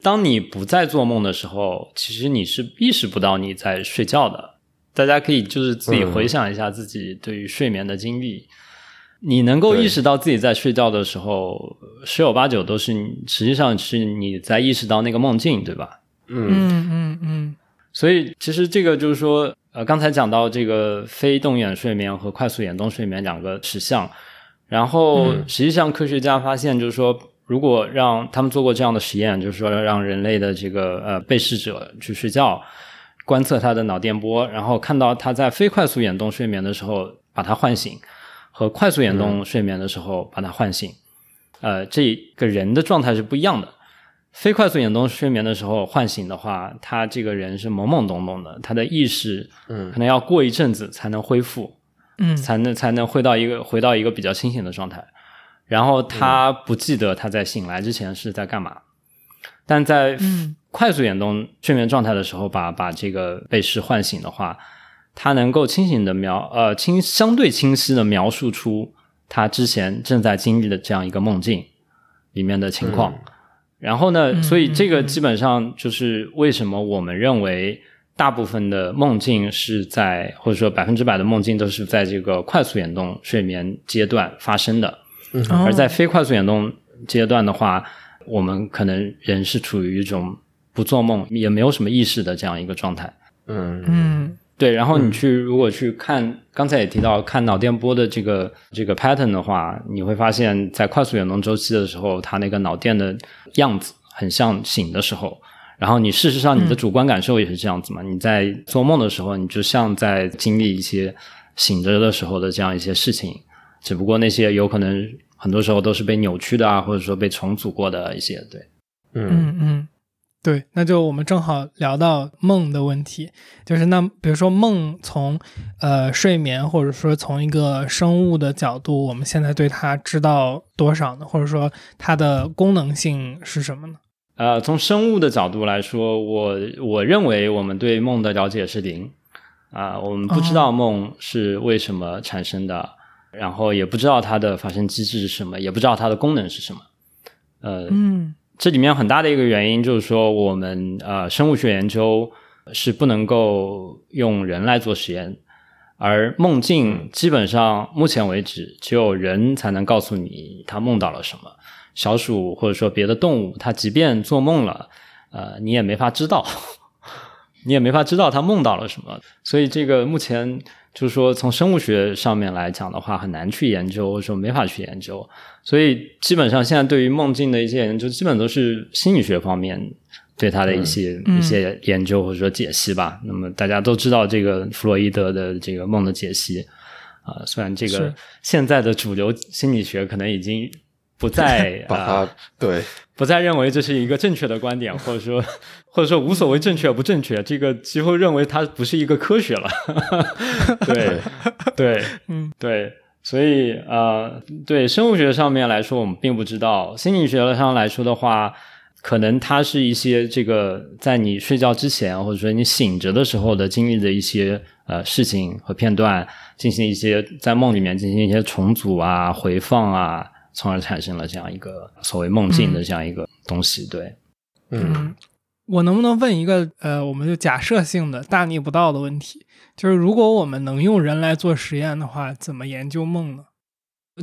[SPEAKER 1] 当你不在做梦的时候，其实你是意识不到你在睡觉的。大家可以就是自己回想一下自己对于睡眠的经历，你能够意识到自己在睡觉的时候，十有八九都是实际上是你在意识到那个梦境，对吧？
[SPEAKER 2] 嗯。嗯嗯，
[SPEAKER 1] 所以其实这个就是说，呃，刚才讲到这个非动眼睡眠和快速眼动睡眠两个实相，然后实际上科学家发现，就是说，如果让他们做过这样的实验，就是说让人类的这个呃被试者去睡觉，观测他的脑电波，然后看到他在非快速眼动睡眠的时候把他唤醒，和快速眼动睡眠的时候把他唤醒，呃，这个人的状态是不一样的。非快速眼动睡眠的时候唤醒的话，他这个人是懵懵懂懂的，他的意识，嗯，可能要过一阵子才能恢复，
[SPEAKER 2] 嗯，
[SPEAKER 1] 才能才能回到一个回到一个比较清醒的状态。然后他不记得他在醒来之前是在干嘛，但在快速眼动睡眠状态的时候，把把这个被试唤醒的话，他能够清醒的描呃清相对清晰的描述出他之前正在经历的这样一个梦境里面的情况。然后呢？所以这个基本上就是为什么我们认为大部分的梦境是在，或者说百分之百的梦境都是在这个快速眼动睡眠阶段发生的。而在非快速眼动阶段的话，我们可能人是处于一种不做梦也没有什么意识的这样一个状态。
[SPEAKER 3] 嗯
[SPEAKER 2] 嗯。
[SPEAKER 1] 对，然后你去如果去看，刚才也提到看脑电波的这个这个 pattern 的话，你会发现在快速眼动周期的时候，它那个脑电的样子很像醒的时候。然后你事实上你的主观感受也是这样子嘛？你在做梦的时候，你就像在经历一些醒着的时候的这样一些事情，只不过那些有可能很多时候都是被扭曲的啊，或者说被重组过的一些。对，
[SPEAKER 2] 嗯嗯。对，那就我们正好聊到梦的问题，就是那比如说梦从呃睡眠或者说从一个生物的角度，我们现在对它知道多少呢？或者说它的功能性是什么呢？
[SPEAKER 1] 呃，从生物的角度来说，我我认为我们对梦的了解是零啊，我们不知道梦是为什么产生的，然后也不知道它的发生机制是什么，也不知道它的功能是什么。呃，
[SPEAKER 2] 嗯。
[SPEAKER 1] 这里面很大的一个原因就是说，我们呃生物学研究是不能够用人来做实验，而梦境基本上目前为止只有人才能告诉你他梦到了什么。小鼠或者说别的动物，它即便做梦了，呃，你也没法知道，你也没法知道它梦到了什么。所以这个目前就是说，从生物学上面来讲的话，很难去研究，或者说没法去研究。所以，基本上现在对于梦境的一些研究，基本都是心理学方面对它的一些一些研究或者说解析吧。那么大家都知道这个弗洛伊德的这个梦的解析啊，虽然这个现在的主流心理学可能已经不再
[SPEAKER 3] 把它对
[SPEAKER 1] 不再认为这是一个正确的观点，或者说 或者说无所谓正确不正确，这个几乎认为它不是一个科学了。对对，嗯对。所以呃，对生物学上面来说，我们并不知道；心理学上来说的话，可能它是一些这个在你睡觉之前，或者说你醒着的时候的经历的一些呃事情和片段，进行一些在梦里面进行一些重组啊、回放啊，从而产生了这样一个所谓梦境的这样一个东西。对，
[SPEAKER 2] 嗯，我能不能问一个呃，我们就假设性的大逆不道的问题？就是如果我们能用人来做实验的话，怎么研究梦呢？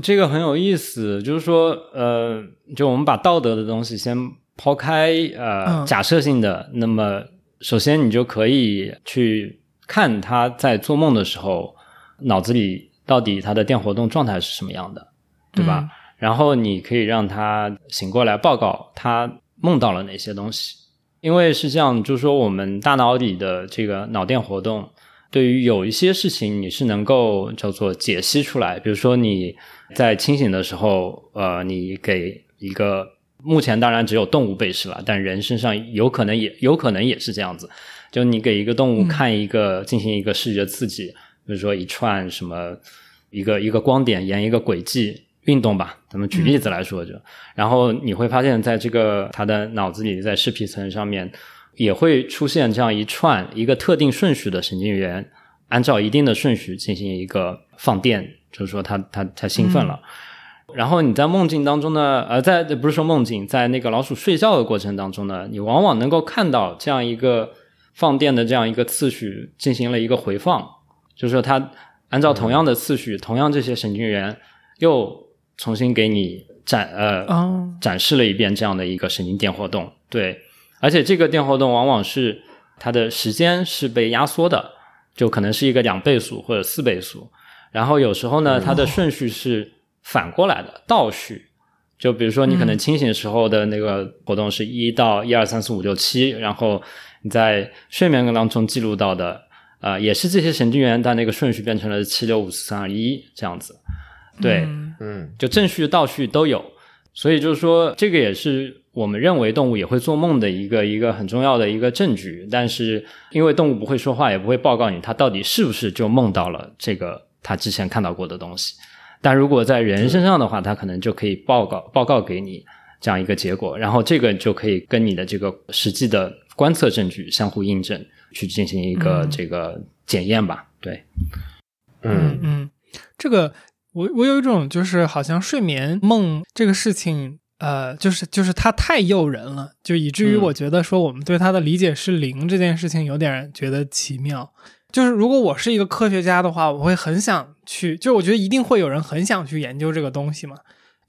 [SPEAKER 1] 这个很有意思，就是说，呃，就我们把道德的东西先抛开，呃，假设性的。那么，首先你就可以去看他在做梦的时候，脑子里到底他的电活动状态是什么样的，对吧？然后你可以让他醒过来报告他梦到了哪些东西，因为是这样，就是说我们大脑里的这个脑电活动。对于有一些事情，你是能够叫做解析出来。比如说你在清醒的时候，呃，你给一个目前当然只有动物被试了，但人身上有可能也有可能也是这样子。就你给一个动物看一个进行一个视觉刺激，比如说一串什么一个一个光点沿一个轨迹运动吧，咱们举例子来说就，然后你会发现在这个他的脑子里在视皮层上面。也会出现这样一串一个特定顺序的神经元，按照一定的顺序进行一个放电，就是说他他他兴奋了。然后你在梦境当中呢，呃，在不是说梦境，在那个老鼠睡觉的过程当中呢，你往往能够看到这样一个放电的这样一个次序进行了一个回放，就是说它按照同样的次序，同样这些神经元又重新给你展呃展示了一遍这样的一个神经电活动，对。而且这个电活动往往是它的时间是被压缩的，就可能是一个两倍速或者四倍速。然后有时候呢，它的顺序是反过来的倒序。就比如说你可能清醒时候的那个活动是一到一二三四五六七，然后你在睡眠当中记录到的，呃，也是这些神经元，但那个顺序变成了七六五四三二一这样子。对，
[SPEAKER 3] 嗯，
[SPEAKER 1] 就正序倒序都有。所以就是说，这个也是。我们认为动物也会做梦的一个一个很重要的一个证据，但是因为动物不会说话，也不会报告你它到底是不是就梦到了这个它之前看到过的东西。但如果在人身上的话，它可能就可以报告报告给你这样一个结果，然后这个就可以跟你的这个实际的观测证据相互印证，去进行一个这个检验吧。对，
[SPEAKER 2] 嗯嗯，这个我我有一种就是好像睡眠梦这个事情。呃，就是就是它太诱人了，就以至于我觉得说我们对它的理解是零这件事情有点觉得奇妙。就是如果我是一个科学家的话，我会很想去，就我觉得一定会有人很想去研究这个东西嘛。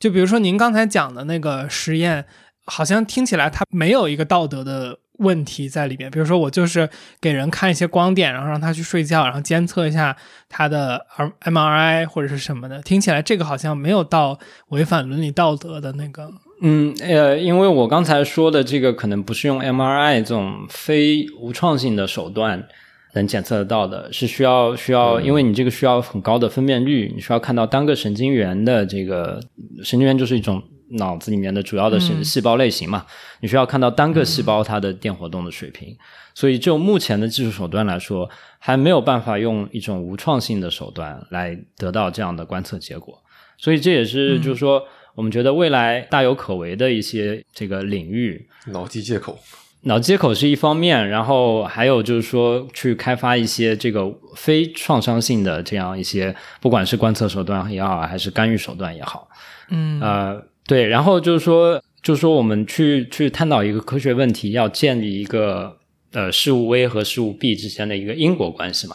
[SPEAKER 2] 就比如说您刚才讲的那个实验，好像听起来它没有一个道德的。问题在里面，比如说我就是给人看一些光点，然后让他去睡觉，然后监测一下他的 M R I 或者是什么的，听起来这个好像没有到违反伦理道德的那个。
[SPEAKER 1] 嗯，呃，因为我刚才说的这个可能不是用 M R I 这种非无创性的手段能检测得到的，是需要需要，因为你这个需要很高的分辨率，你需要看到单个神经元的这个神经元就是一种。脑子里面的主要的是细胞类型嘛，你需要看到单个细胞它的电活动的水平，所以就目前的技术手段来说，还没有办法用一种无创性的手段来得到这样的观测结果，所以这也是就是说，我们觉得未来大有可为的一些这个领域，
[SPEAKER 3] 脑机接口，
[SPEAKER 1] 脑接口是一方面，然后还有就是说去开发一些这个非创伤性的这样一些，不管是观测手段也好，还是干预手段也好，
[SPEAKER 2] 嗯，
[SPEAKER 1] 呃。对，然后就是说，就是说，我们去去探讨一个科学问题，要建立一个呃事物 A 和事物 B 之间的一个因果关系嘛。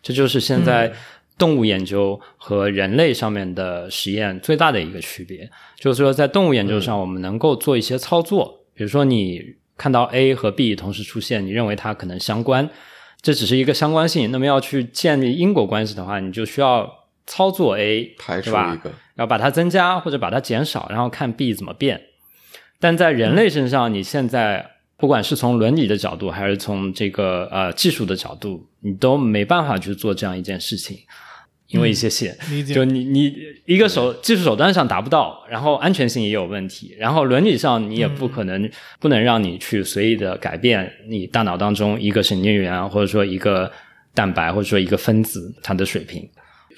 [SPEAKER 1] 这就是现在动物研究和人类上面的实验最大的一个区别。就是说，在动物研究上，我们能够做一些操作，比如说你看到 A 和 B 同时出现，你认为它可能相关，这只是一个相关性。那么要去建立因果关系的话，你就需要操作 A，
[SPEAKER 3] 排吧？一个。
[SPEAKER 1] 要把它增加或者把它减少，然后看 B 怎么变。但在人类身上，你现在不管是从伦理的角度，还是从这个呃技术的角度，你都没办法去做这样一件事情，因为一些线，就你你一个手技术手段上达不到，然后安全性也有问题，然后伦理上你也不可能不能让你去随意的改变你大脑当中一个神经元或者说一个蛋白或者说一个分子它的水平。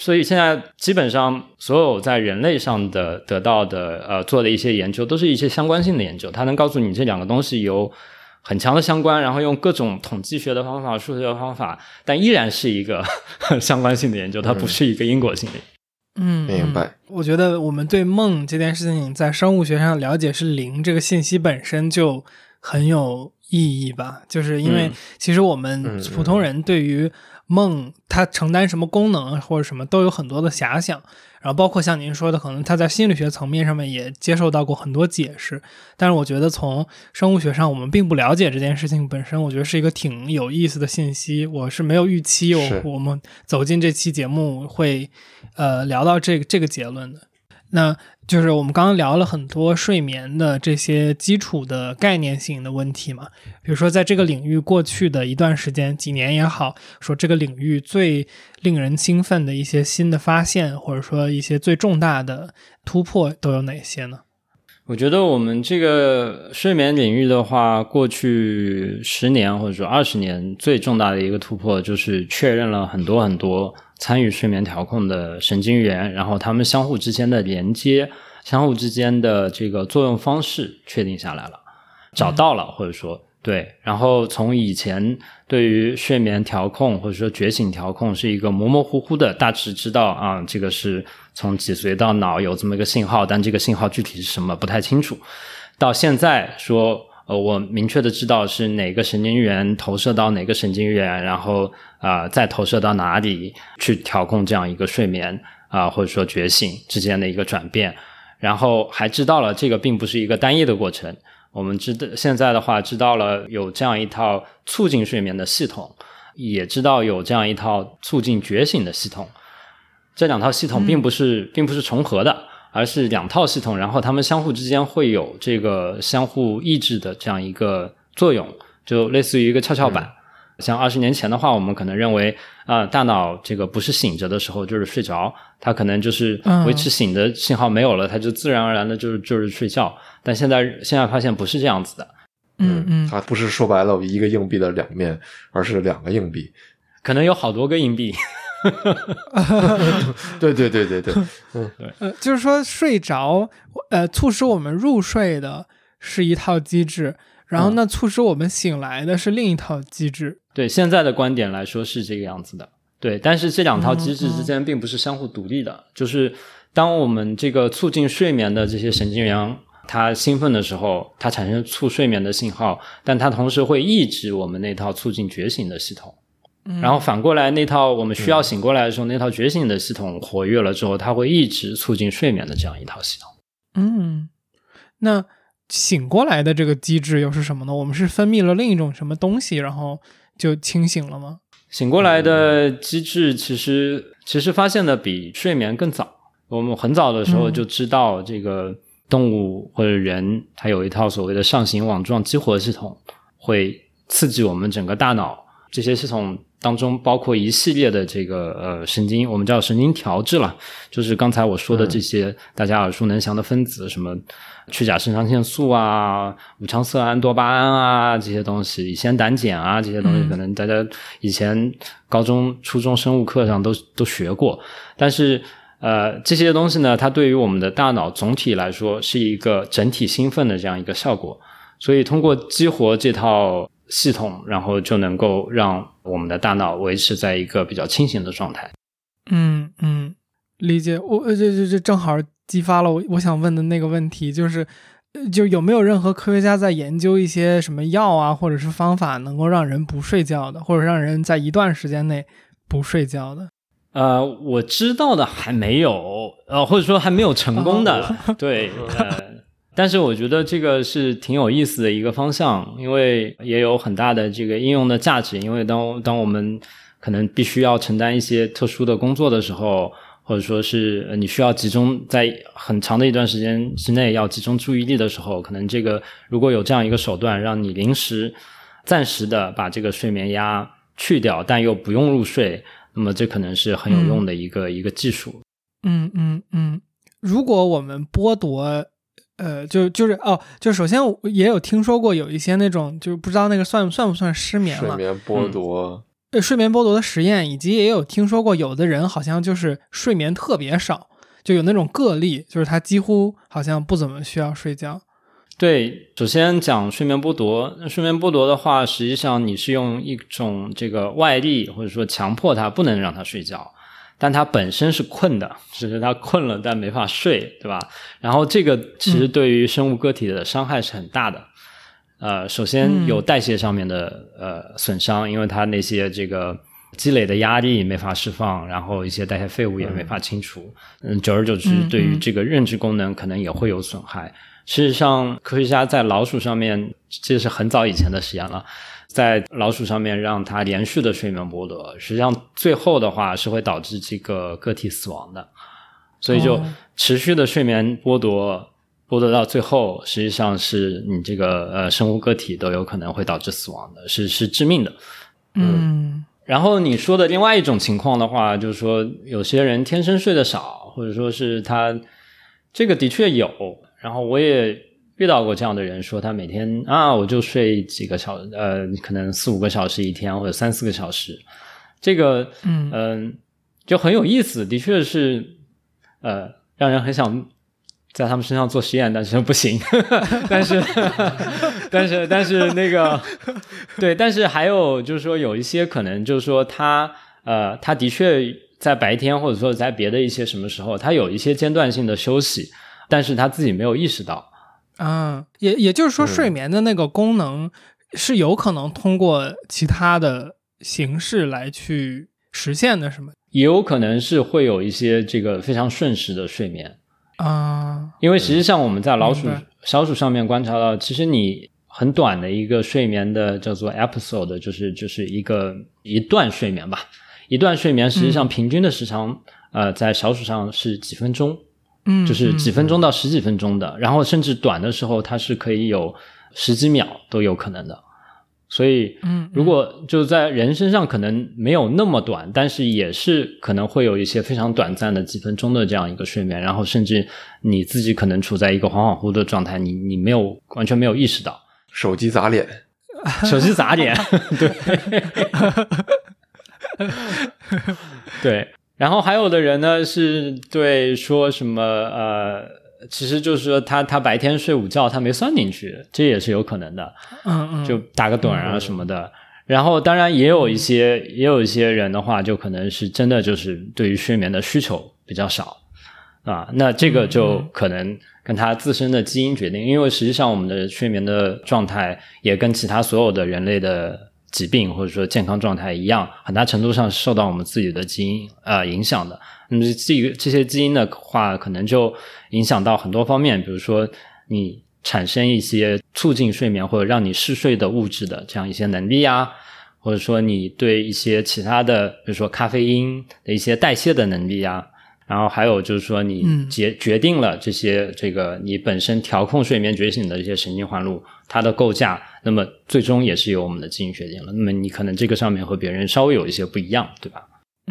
[SPEAKER 1] 所以现在基本上所有在人类上的得到的呃做的一些研究，都是一些相关性的研究，它能告诉你这两个东西有很强的相关，然后用各种统计学的方法、数学的方法，但依然是一个 相关性的研究，它不是一个因果性的。
[SPEAKER 2] 嗯，
[SPEAKER 3] 明白。
[SPEAKER 2] 我觉得我们对梦这件事情在生物学上了解是零，这个信息本身就很有意义吧？就是因为其实我们普通人对于梦它承担什么功能或者什么都有很多的遐想。然后包括像您说的，可能他在心理学层面上面也接受到过很多解释，但是我觉得从生物学上我们并不了解这件事情本身，我觉得是一个挺有意思的信息。我是没有预期我我们走进这期节目会，呃，聊到这个这个结论的。那就是我们刚刚聊了很多睡眠的这些基础的概念性的问题嘛，比如说在这个领域过去的一段时间，几年也好，说这个领域最令人兴奋的一些新的发现，或者说一些最重大的突破都有哪些呢？
[SPEAKER 1] 我觉得我们这个睡眠领域的话，过去十年或者说二十年最重大的一个突破，就是确认了很多很多。参与睡眠调控的神经元，然后它们相互之间的连接、相互之间的这个作用方式确定下来了，找到了，或者说对。然后从以前对于睡眠调控或者说觉醒调控是一个模模糊糊的，大致知道啊，这个是从脊髓到脑有这么一个信号，但这个信号具体是什么不太清楚。到现在说。呃，我明确的知道是哪个神经元投射到哪个神经元，然后啊再投射到哪里去调控这样一个睡眠啊或者说觉醒之间的一个转变，然后还知道了这个并不是一个单一的过程。我们知道现在的话知道了有这样一套促进睡眠的系统，也知道有这样一套促进觉醒的系统。这两套系统并不是并不是重合的。而是两套系统，然后它们相互之间会有这个相互抑制的这样一个作用，就类似于一个跷跷板。像二十年前的话，我们可能认为啊，大脑这个不是醒着的时候就是睡着，它可能就是维持醒的信号没有了，它就自然而然的就是就是睡觉。但现在现在发现不是这样子的，
[SPEAKER 2] 嗯嗯，
[SPEAKER 3] 它不是说白了一个硬币的两面，而是两个硬币，
[SPEAKER 1] 可能有好多个硬币。
[SPEAKER 3] 对对对对对，
[SPEAKER 1] 嗯对，
[SPEAKER 2] 呃，就是说睡着，呃，促使我们入睡的是一套机制，然后那促使我们醒来的是另一套机制。
[SPEAKER 1] 对，现在的观点来说是这个样子的。对，但是这两套机制之间并不是相互独立的，就是当我们这个促进睡眠的这些神经元它兴奋的时候，它产生促睡眠的信号，但它同时会抑制我们那套促进觉醒的系统。然后反过来，那套我们需要醒过来的时候，那套觉醒的系统活跃了之后，它会一直促进睡眠的这样一套系统。
[SPEAKER 2] 嗯，那醒过来的这个机制又是什么呢？我们是分泌了另一种什么东西，然后就清醒了吗？
[SPEAKER 1] 醒过来的机制其实其实发现的比睡眠更早。我们很早的时候就知道，这个动物或者人，它有一套所谓的上行网状激活系统，会刺激我们整个大脑这些系统。当中包括一系列的这个呃神经，我们叫神经调制了，就是刚才我说的这些大家耳熟能详的分子，什么去甲肾上腺素啊、五羟色胺、多巴胺啊这些东西，乙酰胆碱啊这些东西，可能大家以前高中、初中生物课上都都学过。但是呃这些东西呢，它对于我们的大脑总体来说是一个整体兴奋的这样一个效果，所以通过激活这套。系统，然后就能够让我们的大脑维持在一个比较清醒的状态。
[SPEAKER 2] 嗯嗯，理解。我这这这正好激发了我我想问的那个问题，就是就有没有任何科学家在研究一些什么药啊，或者是方法，能够让人不睡觉的，或者让人在一段时间内不睡觉的？
[SPEAKER 1] 呃，我知道的还没有，呃，或者说还没有成功的。对。但是我觉得这个是挺有意思的一个方向，因为也有很大的这个应用的价值。因为当当我们可能必须要承担一些特殊的工作的时候，或者说是你需要集中在很长的一段时间之内要集中注意力的时候，可能这个如果有这样一个手段，让你临时、暂时的把这个睡眠压去掉，但又不用入睡，那么这可能是很有用的一个一个技术。
[SPEAKER 2] 嗯嗯嗯，如果我们剥夺。呃，就就是哦，就首先也有听说过有一些那种，就是不知道那个算算不算失眠了？
[SPEAKER 3] 睡眠剥夺，
[SPEAKER 2] 呃睡眠剥夺的实验，以及也有听说过有的人好像就是睡眠特别少，就有那种个例，就是他几乎好像不怎么需要睡觉。
[SPEAKER 1] 对，首先讲睡眠剥夺，睡眠剥夺的话，实际上你是用一种这个外力或者说强迫他不能让他睡觉，但它本身是困的，只是它困了但没法睡，对吧？然后这个其实对于生物个体的伤害是很大的。呃，首先有代谢上面的呃损伤，因为它那些这个积累的压力没法释放，然后一些代谢废物也没法清除，嗯，久而久之，对于这个认知功能可能也会有损害。事实上，科学家在老鼠上面，这是很早以前的实验了，在老鼠上面让它连续的睡眠剥夺，实际上最后的话是会导致这个个体死亡的。所以就持续的睡眠剥夺，剥夺到最后，实际上是你这个呃生物个体都有可能会导致死亡的，是是致命的。
[SPEAKER 2] 嗯。
[SPEAKER 1] 然后你说的另外一种情况的话，就是说有些人天生睡得少，或者说是他这个的确有。然后我也遇到过这样的人，说他每天啊，我就睡几个小，呃，可能四五个小时一天，或者三四个小时，这个，
[SPEAKER 2] 嗯。
[SPEAKER 1] 嗯，就很有意思，的确是，呃，让人很想在他们身上做实验，但是不行，但是，但是，但是那个，对，但是还有就是说，有一些可能就是说他，呃，他的确在白天或者说在别的一些什么时候，他有一些间断性的休息。但是他自己没有意识到，
[SPEAKER 2] 啊，也也就是说，睡眠的那个功能是有可能通过其他的形式来去实现的，是吗？
[SPEAKER 1] 也有可能是会有一些这个非常瞬时的睡眠
[SPEAKER 2] 啊，
[SPEAKER 1] 因为实际上我们在老鼠、小鼠上面观察到，其实你很短的一个睡眠的叫做 episode，就是就是一个一段睡眠吧，一段睡眠实际上平均的时长，呃，在小鼠上是几分钟。
[SPEAKER 2] 嗯，
[SPEAKER 1] 就是几分钟到十几分钟的，然后甚至短的时候，它是可以有十几秒都有可能的。所以，
[SPEAKER 2] 嗯，
[SPEAKER 1] 如果就在人身上可能没有那么短，但是也是可能会有一些非常短暂的几分钟的这样一个睡眠，然后甚至你自己可能处在一个恍恍惚惚的状态，你你没有完全没有意识到，
[SPEAKER 3] 手机砸脸，
[SPEAKER 1] 手机砸脸，对，对。然后还有的人呢，是对说什么呃，其实就是说他他白天睡午觉，他没算进去，这也是有可能的，
[SPEAKER 2] 嗯嗯，
[SPEAKER 1] 就打个盹啊什么的。然后当然也有一些也有一些人的话，就可能是真的就是对于睡眠的需求比较少啊，那这个就可能跟他自身的基因决定，因为实际上我们的睡眠的状态也跟其他所有的人类的。疾病或者说健康状态一样，很大程度上是受到我们自己的基因呃影响的。那么这个这些基因的话，可能就影响到很多方面，比如说你产生一些促进睡眠或者让你嗜睡的物质的这样一些能力啊，或者说你对一些其他的，比如说咖啡因的一些代谢的能力啊。然后还有就是说，你决决定了这些这个你本身调控睡眠觉醒的一些神经环路，它的构架，那么最终也是由我们的基因决定了。那么你可能这个上面和别人稍微有一些不一样，对吧？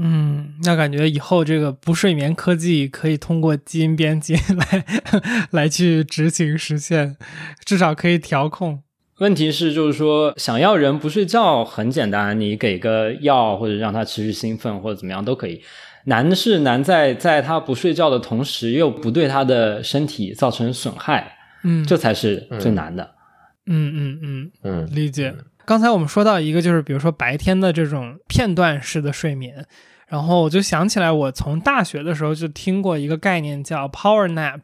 [SPEAKER 2] 嗯，那感觉以后这个不睡眠科技可以通过基因编辑来 来去执行实现，至少可以调控。
[SPEAKER 1] 问题是就是说，想要人不睡觉很简单，你给个药或者让他持续兴奋或者怎么样都可以。难是难在在他不睡觉的同时，又不对他的身体造成损害，
[SPEAKER 2] 嗯，
[SPEAKER 1] 这才是最难的。
[SPEAKER 2] 嗯嗯嗯
[SPEAKER 3] 嗯，
[SPEAKER 2] 理解。刚才我们说到一个，就是比如说白天的这种片段式的睡眠，然后我就想起来，我从大学的时候就听过一个概念叫 power nap。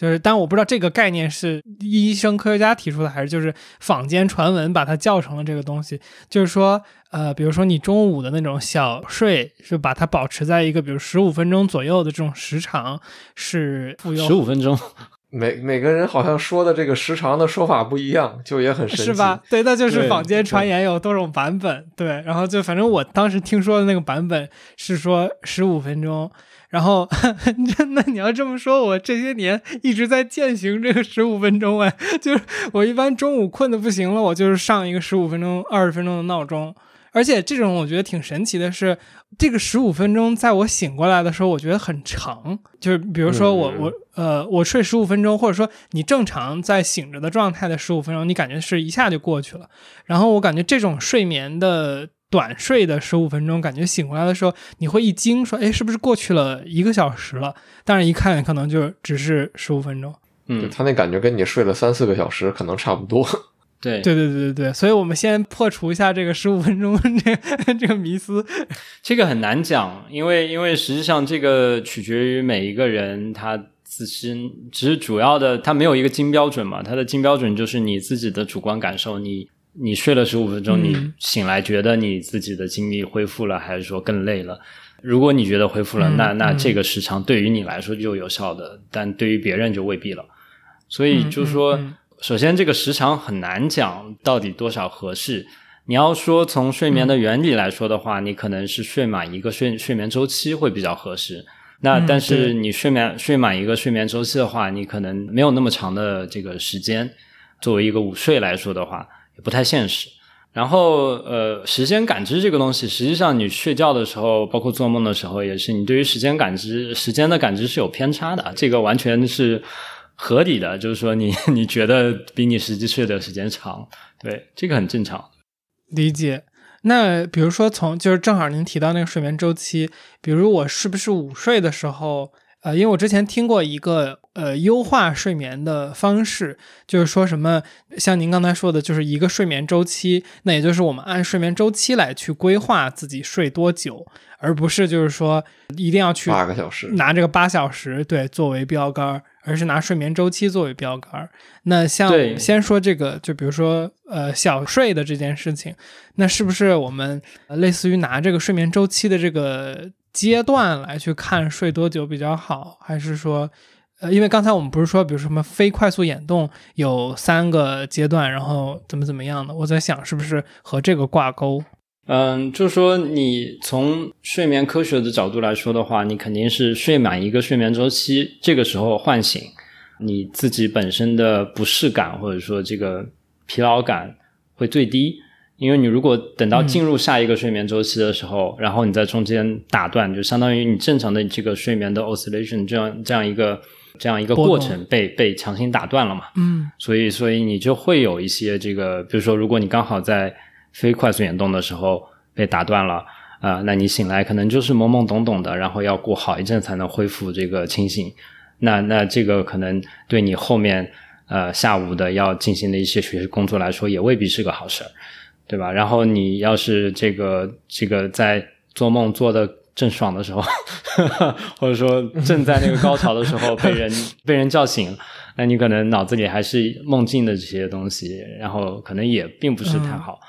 [SPEAKER 2] 就是，但我不知道这个概念是医生科学家提出的，还是就是坊间传闻把它叫成了这个东西。就是说，呃，比如说你中午的那种小睡，是把它保持在一个比如十五分钟左右的这种时长，是
[SPEAKER 1] 十五分钟。
[SPEAKER 3] 每每个人好像说的这个时长的说法不一样，就也很神奇，
[SPEAKER 2] 是吧？对，那就是坊间传言有多种版本。对，然后就反正我当时听说的那个版本是说十五分钟。然后，那你要这么说，我这些年一直在践行这个十五分钟哎，就是我一般中午困的不行了，我就是上一个十五分钟、二十分钟的闹钟。而且这种我觉得挺神奇的是，这个十五分钟在我醒过来的时候，我觉得很长。就是比如说我我呃我睡十五分钟，或者说你正常在醒着的状态的十五分钟，你感觉是一下就过去了。然后我感觉这种睡眠的。短睡的十五分钟，感觉醒过来的时候你会一惊，说哎，是不是过去了一个小时了？但是一看可能就只是十五分钟。
[SPEAKER 1] 嗯，
[SPEAKER 3] 他那感觉跟你睡了三四个小时可能差不多。
[SPEAKER 1] 对
[SPEAKER 2] 对对对对对，所以我们先破除一下这个十五分钟这 这个迷思。
[SPEAKER 1] 这个很难讲，因为因为实际上这个取决于每一个人他自身，只是主要的他没有一个金标准嘛，他的金标准就是你自己的主观感受。你你睡了十五分钟，你醒来觉得你自己的精力恢复了，还是说更累了？如果你觉得恢复了，那那这个时长对于你来说就有效的，但对于别人就未必了。所以就是说。首先，这个时长很难讲到底多少合适。你要说从睡眠的原理来说的话，你可能是睡满一个睡睡眠周期会比较合适。那但是你睡眠睡满一个睡眠周期的话，你可能没有那么长的这个时间。作为一个午睡来说的话，也不太现实。然后呃，时间感知这个东西，实际上你睡觉的时候，包括做梦的时候，也是你对于时间感知时间的感知是有偏差的。这个完全是。合理的，就是说你 你觉得比你实际睡的时间长，对这个很正常。
[SPEAKER 2] 理解。那比如说从就是正好您提到那个睡眠周期，比如我是不是午睡的时候，呃，因为我之前听过一个呃优化睡眠的方式，就是说什么像您刚才说的，就是一个睡眠周期，那也就是我们按睡眠周期来去规划自己睡多久，而不是就是说一定要去
[SPEAKER 3] 八个小时
[SPEAKER 2] 拿这个八小时对作为标杆。而是拿睡眠周期作为标杆那像先说这个，就比如说呃小睡的这件事情，那是不是我们类似于拿这个睡眠周期的这个阶段来去看睡多久比较好？还是说，呃，因为刚才我们不是说，比如什么非快速眼动有三个阶段，然后怎么怎么样的？我在想是不是和这个挂钩？
[SPEAKER 1] 嗯，就说，你从睡眠科学的角度来说的话，你肯定是睡满一个睡眠周期，这个时候唤醒，你自己本身的不适感或者说这个疲劳感会最低。因为你如果等到进入下一个睡眠周期的时候，然后你在中间打断，就相当于你正常的这个睡眠的 oscillation 这样这样一个这样一个过程被被强行打断了嘛？
[SPEAKER 2] 嗯，
[SPEAKER 1] 所以所以你就会有一些这个，比如说，如果你刚好在非快速眼动的时候被打断了啊，那你醒来可能就是懵懵懂懂的，然后要过好一阵才能恢复这个清醒。那那这个可能对你后面呃下午的要进行的一些学习工作来说，也未必是个好事儿，对吧？然后你要是这个这个在做梦做的正爽的时候，或者说正在那个高潮的时候被人 被人叫醒，那你可能脑子里还是梦境的这些东西，然后可能也并不是太好。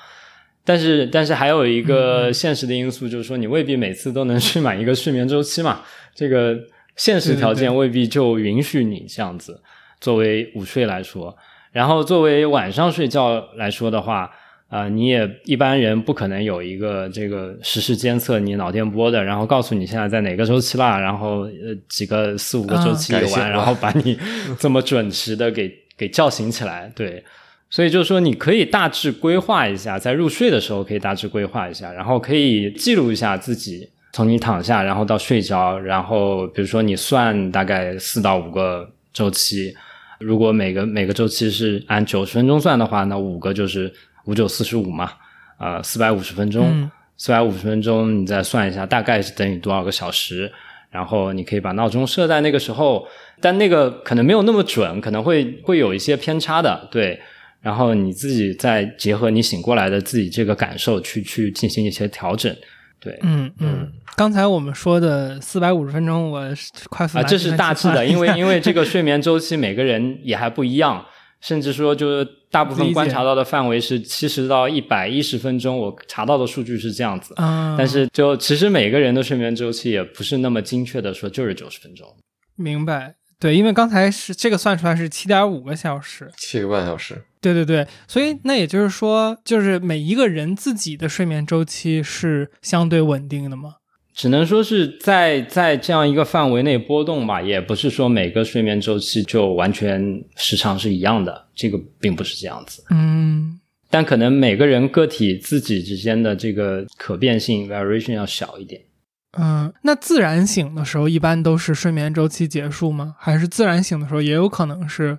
[SPEAKER 1] 但是，但是还有一个现实的因素，就是说你未必每次都能睡满一个睡眠周期嘛。这个现实条件未必就允许你这样子。作为午睡来说，然后作为晚上睡觉来说的话，啊，你也一般人不可能有一个这个实时监测你脑电波的，然后告诉你现在在哪个周期啦，然后呃几个四五个周期完，然后把你 这么准时的给给叫醒起来，对。所以就是说，你可以大致规划一下，在入睡的时候可以大致规划一下，然后可以记录一下自己从你躺下，然后到睡着，然后比如说你算大概四到五个周期，如果每个每个周期是按九十分钟算的话，那五个就是五九四十五嘛，呃，四百五十分钟，四百五十分钟你再算一下，大概是等于多少个小时，然后你可以把闹钟设在那个时候，但那个可能没有那么准，可能会会有一些偏差的，对。然后你自己再结合你醒过来的自己这个感受去去进行一些调整，对，
[SPEAKER 2] 嗯嗯。刚才我们说的四百五十分钟，我快速
[SPEAKER 1] 啊，这是大致的，因为 因为这个睡眠周期每个人也还不一样，甚至说就是大部分观察到的范围是七十到一百一十分钟，我查到的数据是这样子，但是就其实每个人的睡眠周期也不是那么精确的说就是九十分钟，
[SPEAKER 2] 明白。对，因为刚才是这个算出来是七点五个小时，
[SPEAKER 3] 七个半小时。
[SPEAKER 2] 对对对，所以那也就是说，就是每一个人自己的睡眠周期是相对稳定的吗？
[SPEAKER 1] 只能说是在在这样一个范围内波动吧，也不是说每个睡眠周期就完全时长是一样的，这个并不是这样子。
[SPEAKER 2] 嗯，
[SPEAKER 1] 但可能每个人个体自己之间的这个可变性 variation 要小一点。
[SPEAKER 2] 嗯，那自然醒的时候一般都是睡眠周期结束吗？还是自然醒的时候也有可能是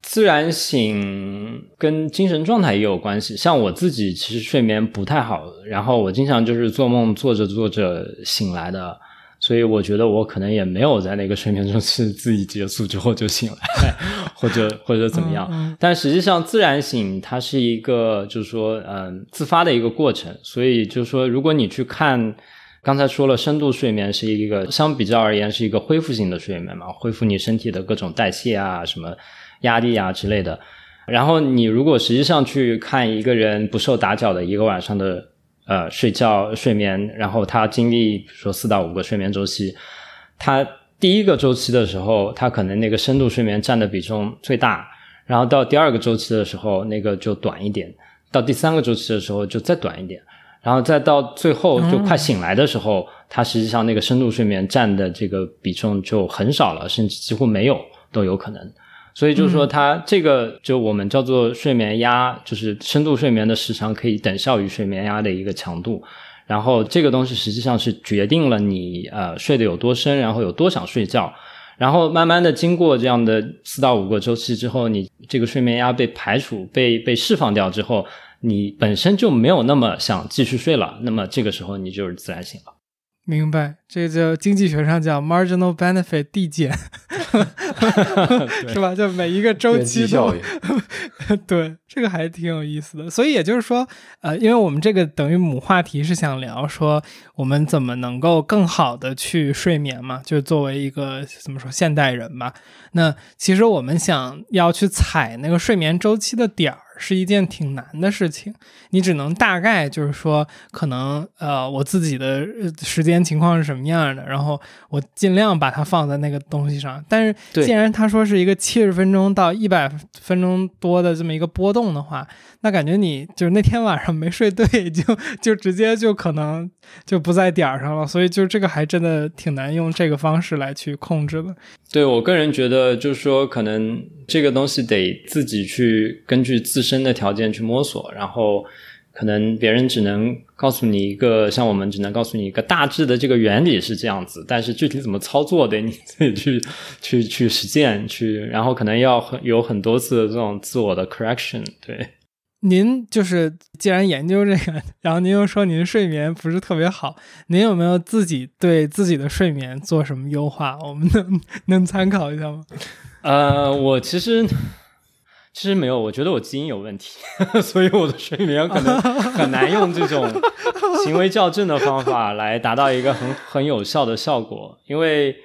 [SPEAKER 1] 自然醒跟精神状态也有关系。像我自己其实睡眠不太好，然后我经常就是做梦做着做着醒来的，所以我觉得我可能也没有在那个睡眠中是自己结束之后就醒来，或者或者怎么样。但实际上自然醒它是一个就是说嗯自发的一个过程，所以就是说如果你去看。刚才说了，深度睡眠是一个相比较而言是一个恢复性的睡眠嘛，恢复你身体的各种代谢啊、什么压力啊之类的。然后你如果实际上去看一个人不受打搅的一个晚上的呃睡觉睡眠，然后他经历比如说四到五个睡眠周期，他第一个周期的时候，他可能那个深度睡眠占的比重最大，然后到第二个周期的时候，那个就短一点，到第三个周期的时候就再短一点。然后再到最后就快醒来的时候，他实际上那个深度睡眠占的这个比重就很少了，甚至几乎没有都有可能。所以就是说，它这个就我们叫做睡眠压，就是深度睡眠的时长可以等效于睡眠压的一个强度。然后这个东西实际上是决定了你呃睡得有多深，然后有多想睡觉。然后慢慢的经过这样的四到五个周期之后，你这个睡眠压被排除、被被释放掉之后。你本身就没有那么想继续睡了，那么这个时候你就是自然醒了。
[SPEAKER 2] 明白，这个叫经济学上叫 marginal benefit 递减，是吧？就每一个周期都，对，这个还挺有意思的。所以也就是说，呃，因为我们这个等于母话题是想聊说，我们怎么能够更好的去睡眠嘛？就作为一个怎么说现代人吧，那其实我们想要去踩那个睡眠周期的点儿。是一件挺难的事情，你只能大概就是说，可能呃，我自己的时间情况是什么样的，然后我尽量把它放在那个东西上。但是，既然他说是一个七十分钟到一百分钟多的这么一个波动的话，那感觉你就是那天晚上没睡对，就就直接就可能就不在点儿上了。所以，就这个还真的挺难用这个方式来去控制的。
[SPEAKER 1] 对我个人觉得，就是说，可能这个东西得自己去根据自身的条件去摸索，然后可能别人只能告诉你一个，像我们只能告诉你一个大致的这个原理是这样子，但是具体怎么操作得你自己去去去实践去，然后可能要很有很多次的这种自我的 correction，对。
[SPEAKER 2] 您就是既然研究这个，然后您又说您睡眠不是特别好，您有没有自己对自己的睡眠做什么优化？我们能能参考一下吗？
[SPEAKER 1] 呃，我其实其实没有，我觉得我基因有问题，所以我的睡眠可能 很难用这种行为校正的方法来达到一个很很有效的效果，因为。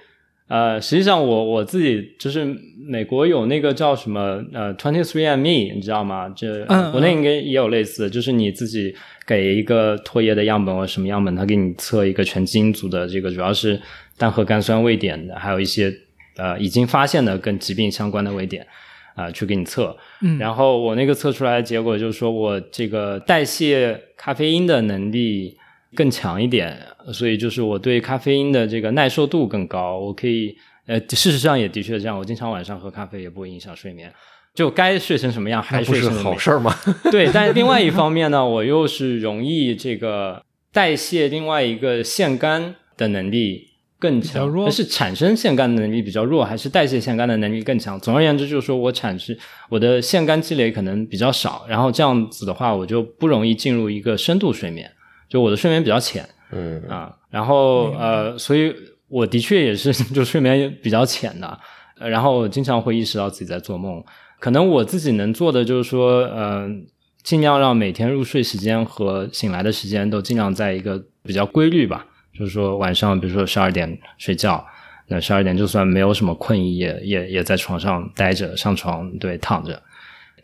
[SPEAKER 1] 呃，实际上我我自己就是美国有那个叫什么呃 Twenty Three and Me，你知道吗？这国内应该也有类似，就是你自己给一个唾液的样本或什么样本，他给你测一个全基因组的这个主要是单核苷酸位点的，还有一些呃已经发现的跟疾病相关的位点啊，去给你测。然后我那个测出来的结果就是说我这个代谢咖啡因的能力。更强一点，所以就是我对咖啡因的这个耐受度更高。我可以，呃，事实上也的确这样。我经常晚上喝咖啡也不会影响睡眠，就该睡成什么样还睡成
[SPEAKER 3] 好事儿吗？
[SPEAKER 1] 对，但是另外一 方面呢，我又是容易这个代谢另外一个腺苷的能力更强，是产生腺苷的能力比较弱，还是代谢腺苷的能力更强？总而言之，就是说我产生我的腺苷积累可能比较少，然后这样子的话，我就不容易进入一个深度睡眠。就我的睡眠比较浅，
[SPEAKER 3] 嗯
[SPEAKER 1] 啊，然后呃，所以我的确也是 就睡眠比较浅的，然后经常会意识到自己在做梦。可能我自己能做的就是说，嗯，尽量让每天入睡时间和醒来的时间都尽量在一个比较规律吧。就是说晚上比如说十二点睡觉，那十二点就算没有什么困意，也也也在床上待着，上床对躺着。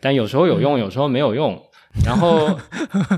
[SPEAKER 1] 但有时候有用，有时候没有用。然后，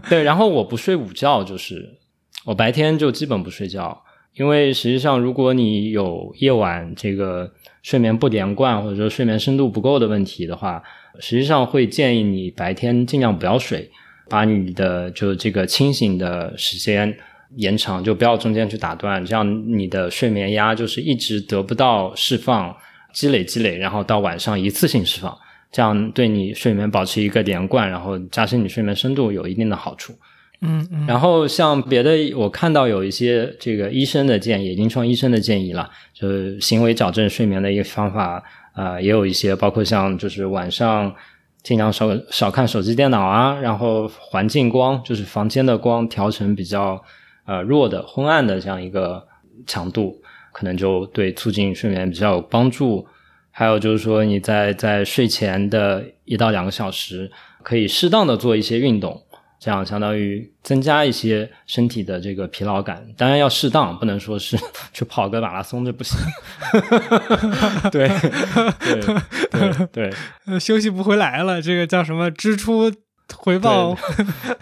[SPEAKER 1] 对，然后我不睡午觉，就是我白天就基本不睡觉，因为实际上，如果你有夜晚这个睡眠不连贯或者说睡眠深度不够的问题的话，实际上会建议你白天尽量不要睡，把你的就这个清醒的时间延长，就不要中间去打断，这样你的睡眠压就是一直得不到释放，积累积累，然后到晚上一次性释放。这样对你睡眠保持一个连贯，然后加深你睡眠深度有一定的好处。
[SPEAKER 2] 嗯嗯。
[SPEAKER 1] 然后像别的，我看到有一些这个医生的建议，临床医生的建议了，就是行为矫正睡眠的一个方法啊，也有一些，包括像就是晚上尽量少少看手机、电脑啊，然后环境光，就是房间的光调成比较呃弱的、昏暗的这样一个强度，可能就对促进睡眠比较有帮助。还有就是说，你在在睡前的一到两个小时，可以适当的做一些运动，这样相当于增加一些身体的这个疲劳感。当然要适当，不能说是去跑个马拉松这不行。对对对
[SPEAKER 2] 对，休息不回来了，这个叫什么支出回报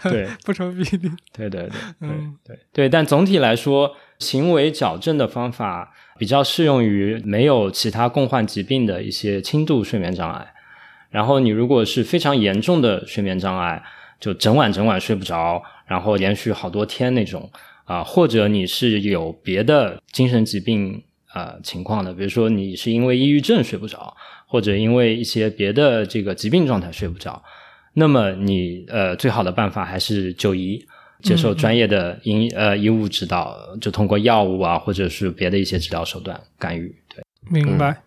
[SPEAKER 1] 对
[SPEAKER 2] 不成比例。
[SPEAKER 1] 对对对对对对，但总体来说，行为矫正的方法。比较适用于没有其他共患疾病的一些轻度睡眠障碍，然后你如果是非常严重的睡眠障碍，就整晚整晚睡不着，然后连续好多天那种啊，或者你是有别的精神疾病啊情况的，比如说你是因为抑郁症睡不着，或者因为一些别的这个疾病状态睡不着，那么你呃最好的办法还是就医。接受专业的医呃医务指导，就通过药物啊，或者是别的一些治疗手段干预。对，
[SPEAKER 2] 明白。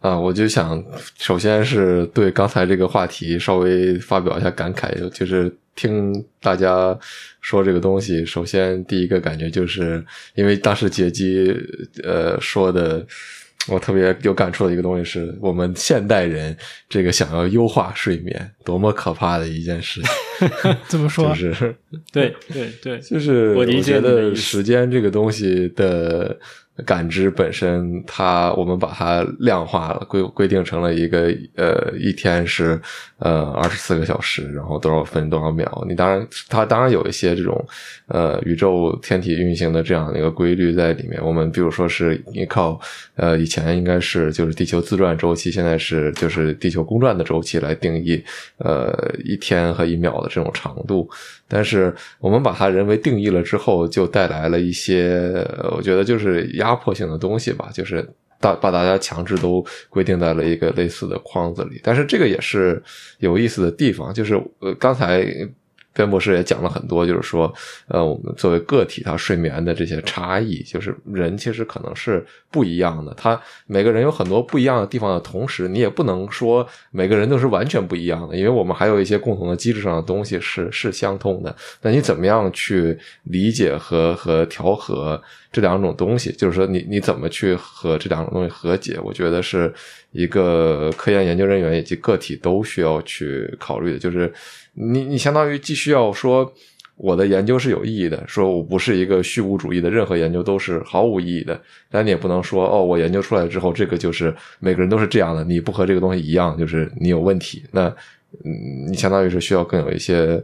[SPEAKER 3] 啊，我就想，首先是对刚才这个话题稍微发表一下感慨，就是听大家说这个东西，首先第一个感觉就是因为当时杰基呃说的。我特别有感触的一个东西是我们现代人这个想要优化睡眠，多么可怕的一件事情！
[SPEAKER 2] 怎么说？
[SPEAKER 3] 就是
[SPEAKER 1] 对对对，
[SPEAKER 3] 就是我觉得时间这个东西的。感知本身，它我们把它量化了，规规定成了一个呃，一天是呃二十四个小时，然后多少分多少秒。你当然，它当然有一些这种呃宇宙天体运行的这样的一个规律在里面。我们比如说是依靠呃以前应该是就是地球自转周期，现在是就是地球公转的周期来定义呃一天和一秒的这种长度。但是我们把它人为定义了之后，就带来了一些我觉得就是压迫性的东西吧，就是大把大家强制都规定在了一个类似的框子里。但是这个也是有意思的地方，就是呃刚才。边博士也讲了很多，就是说，呃，我们作为个体，他睡眠的这些差异，就是人其实可能是不一样的。他每个人有很多不一样的地方的同时，你也不能说每个人都是完全不一样的，因为我们还有一些共同的机制上的东西是是相通的。那你怎么样去理解和和调和这两种东西？就是说，你你怎么去和这两种东西和解？我觉得是一个科研研究人员以及个体都需要去考虑的，就是。你你相当于既需要说我的研究是有意义的，说我不是一个虚无主义的，任何研究都是毫无意义的，但你也不能说哦，我研究出来之后，这个就是每个人都是这样的，你不和这个东西一样，就是你有问题。那嗯，你相当于是需要更有一些。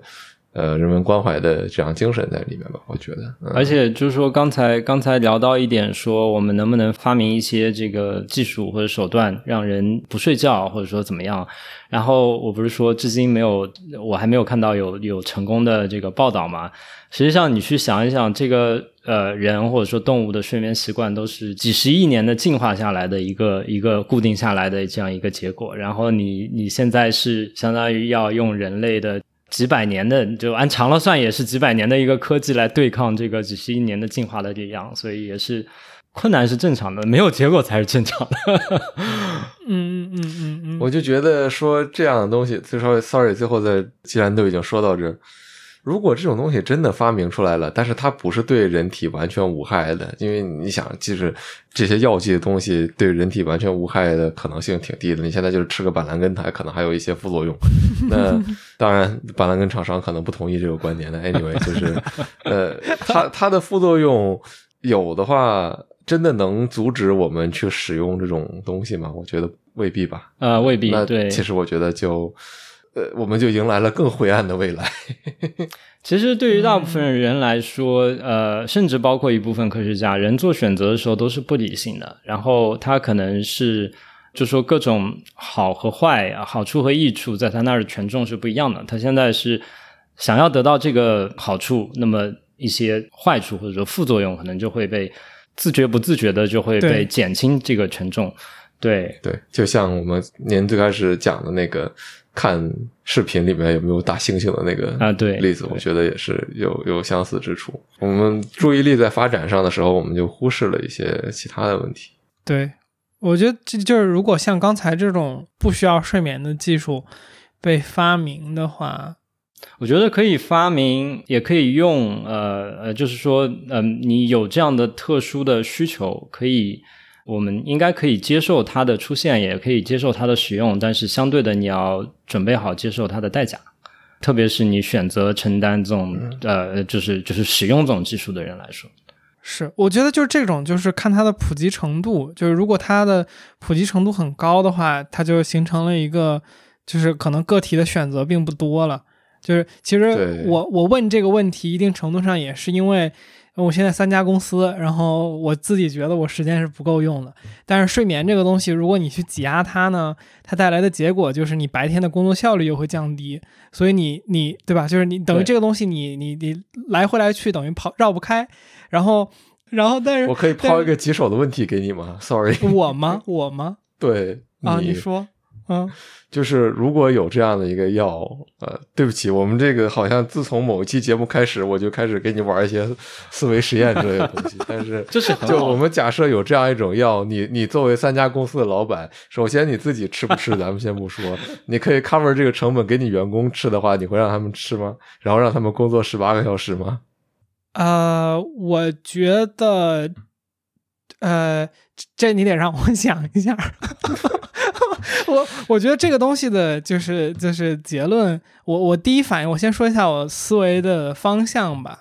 [SPEAKER 3] 呃，人文关怀的这样精神在里面吧，我觉得。
[SPEAKER 1] 而且就是说，刚才刚才聊到一点，说我们能不能发明一些这个技术或者手段，让人不睡觉，或者说怎么样？然后我不是说至今没有，我还没有看到有有成功的这个报道嘛？实际上，你去想一想，这个呃人或者说动物的睡眠习惯，都是几十亿年的进化下来的一个一个固定下来的这样一个结果。然后你你现在是相当于要用人类的。几百年的，就按长了算，也是几百年的一个科技来对抗这个几十亿年的进化的力量，所以也是困难是正常的，没有结果才是正常的。
[SPEAKER 2] 嗯嗯嗯嗯嗯，
[SPEAKER 3] 我就觉得说这样的东西，最稍 sorry，最后在既然都已经说到这。如果这种东西真的发明出来了，但是它不是对人体完全无害的，因为你想，即使这些药剂的东西对人体完全无害的可能性挺低的。你现在就是吃个板蓝根，它可能还有一些副作用。那当然，板蓝根厂商可能不同意这个观点的。Anyway，就是呃，它它的副作用有的话，真的能阻止我们去使用这种东西吗？我觉得未必吧。
[SPEAKER 1] 啊，未必。那对，
[SPEAKER 3] 其实我觉得就。呃，我们就迎来了更灰暗的未来。
[SPEAKER 1] 其实，对于大部分人来说，呃，甚至包括一部分科学家，人做选择的时候都是不理性的。然后他可能是，就说各种好和坏、好处和益处，在他那儿的权重是不一样的。他现在是想要得到这个好处，那么一些坏处或者说副作用，可能就会被自觉不自觉的就会被减轻这个权重。对
[SPEAKER 3] 对，就像我们您最开始讲的那个看视频里面有没有大猩猩的那个
[SPEAKER 1] 啊，对
[SPEAKER 3] 例子，我觉得也是有有相似之处。我们注意力在发展上的时候，我们就忽视了一些其他的问题。
[SPEAKER 2] 对，我觉得这就是如果像刚才这种不需要睡眠的技术被发明的话，
[SPEAKER 1] 我觉得可以发明，也可以用。呃呃，就是说，嗯，你有这样的特殊的需求，可以。我们应该可以接受它的出现，也可以接受它的使用，但是相对的，你要准备好接受它的代价。特别是你选择承担这种呃，就是就是使用这种技术的人来说，
[SPEAKER 2] 是我觉得就是这种，就是看它的普及程度。就是如果它的普及程度很高的话，它就形成了一个，就是可能个体的选择并不多了。就是其实我我问这个问题，一定程度上也是因为。我现在三家公司，然后我自己觉得我时间是不够用的。但是睡眠这个东西，如果你去挤压它呢，它带来的结果就是你白天的工作效率又会降低。所以你你对吧？就是你等于这个东西，你你你来回来去等于跑绕不开。然后然后但是
[SPEAKER 3] 我可以抛一个棘手的问题给你吗？Sorry，
[SPEAKER 2] 我吗？我吗？
[SPEAKER 3] 对
[SPEAKER 2] 啊，你说。嗯，
[SPEAKER 3] 就是如果有这样的一个药，呃，对不起，我们这个好像自从某一期节目开始，我就开始给你玩一些思维实验之类的东西。但是，
[SPEAKER 1] 就是
[SPEAKER 3] 就我们假设有这样一种药，你你作为三家公司的老板，首先你自己吃不吃，咱们先不说，你可以 cover 这个成本给你员工吃的话，你会让他们吃吗？然后让他们工作十八个小时吗？
[SPEAKER 2] 呃，我觉得，呃，这你得让我想一下。我 我觉得这个东西的就是就是结论，我我第一反应，我先说一下我思维的方向吧，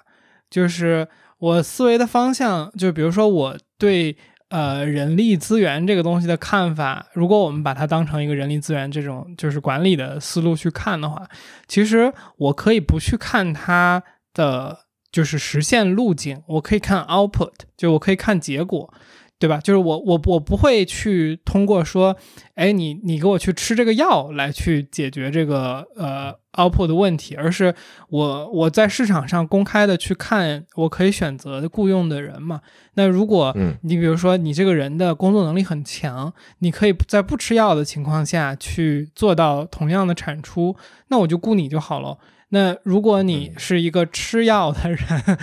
[SPEAKER 2] 就是我思维的方向，就比如说我对呃人力资源这个东西的看法，如果我们把它当成一个人力资源这种就是管理的思路去看的话，其实我可以不去看它的就是实现路径，我可以看 output，就我可以看结果。对吧？就是我我我不会去通过说，哎，你你给我去吃这个药来去解决这个呃 output 的问题，而是我我在市场上公开的去看，我可以选择的雇佣的人嘛。那如果你比如说你这个人的工作能力很强，你可以在不吃药的情况下去做到同样的产出，那我就雇你就好了。那如果你是一个吃药的人，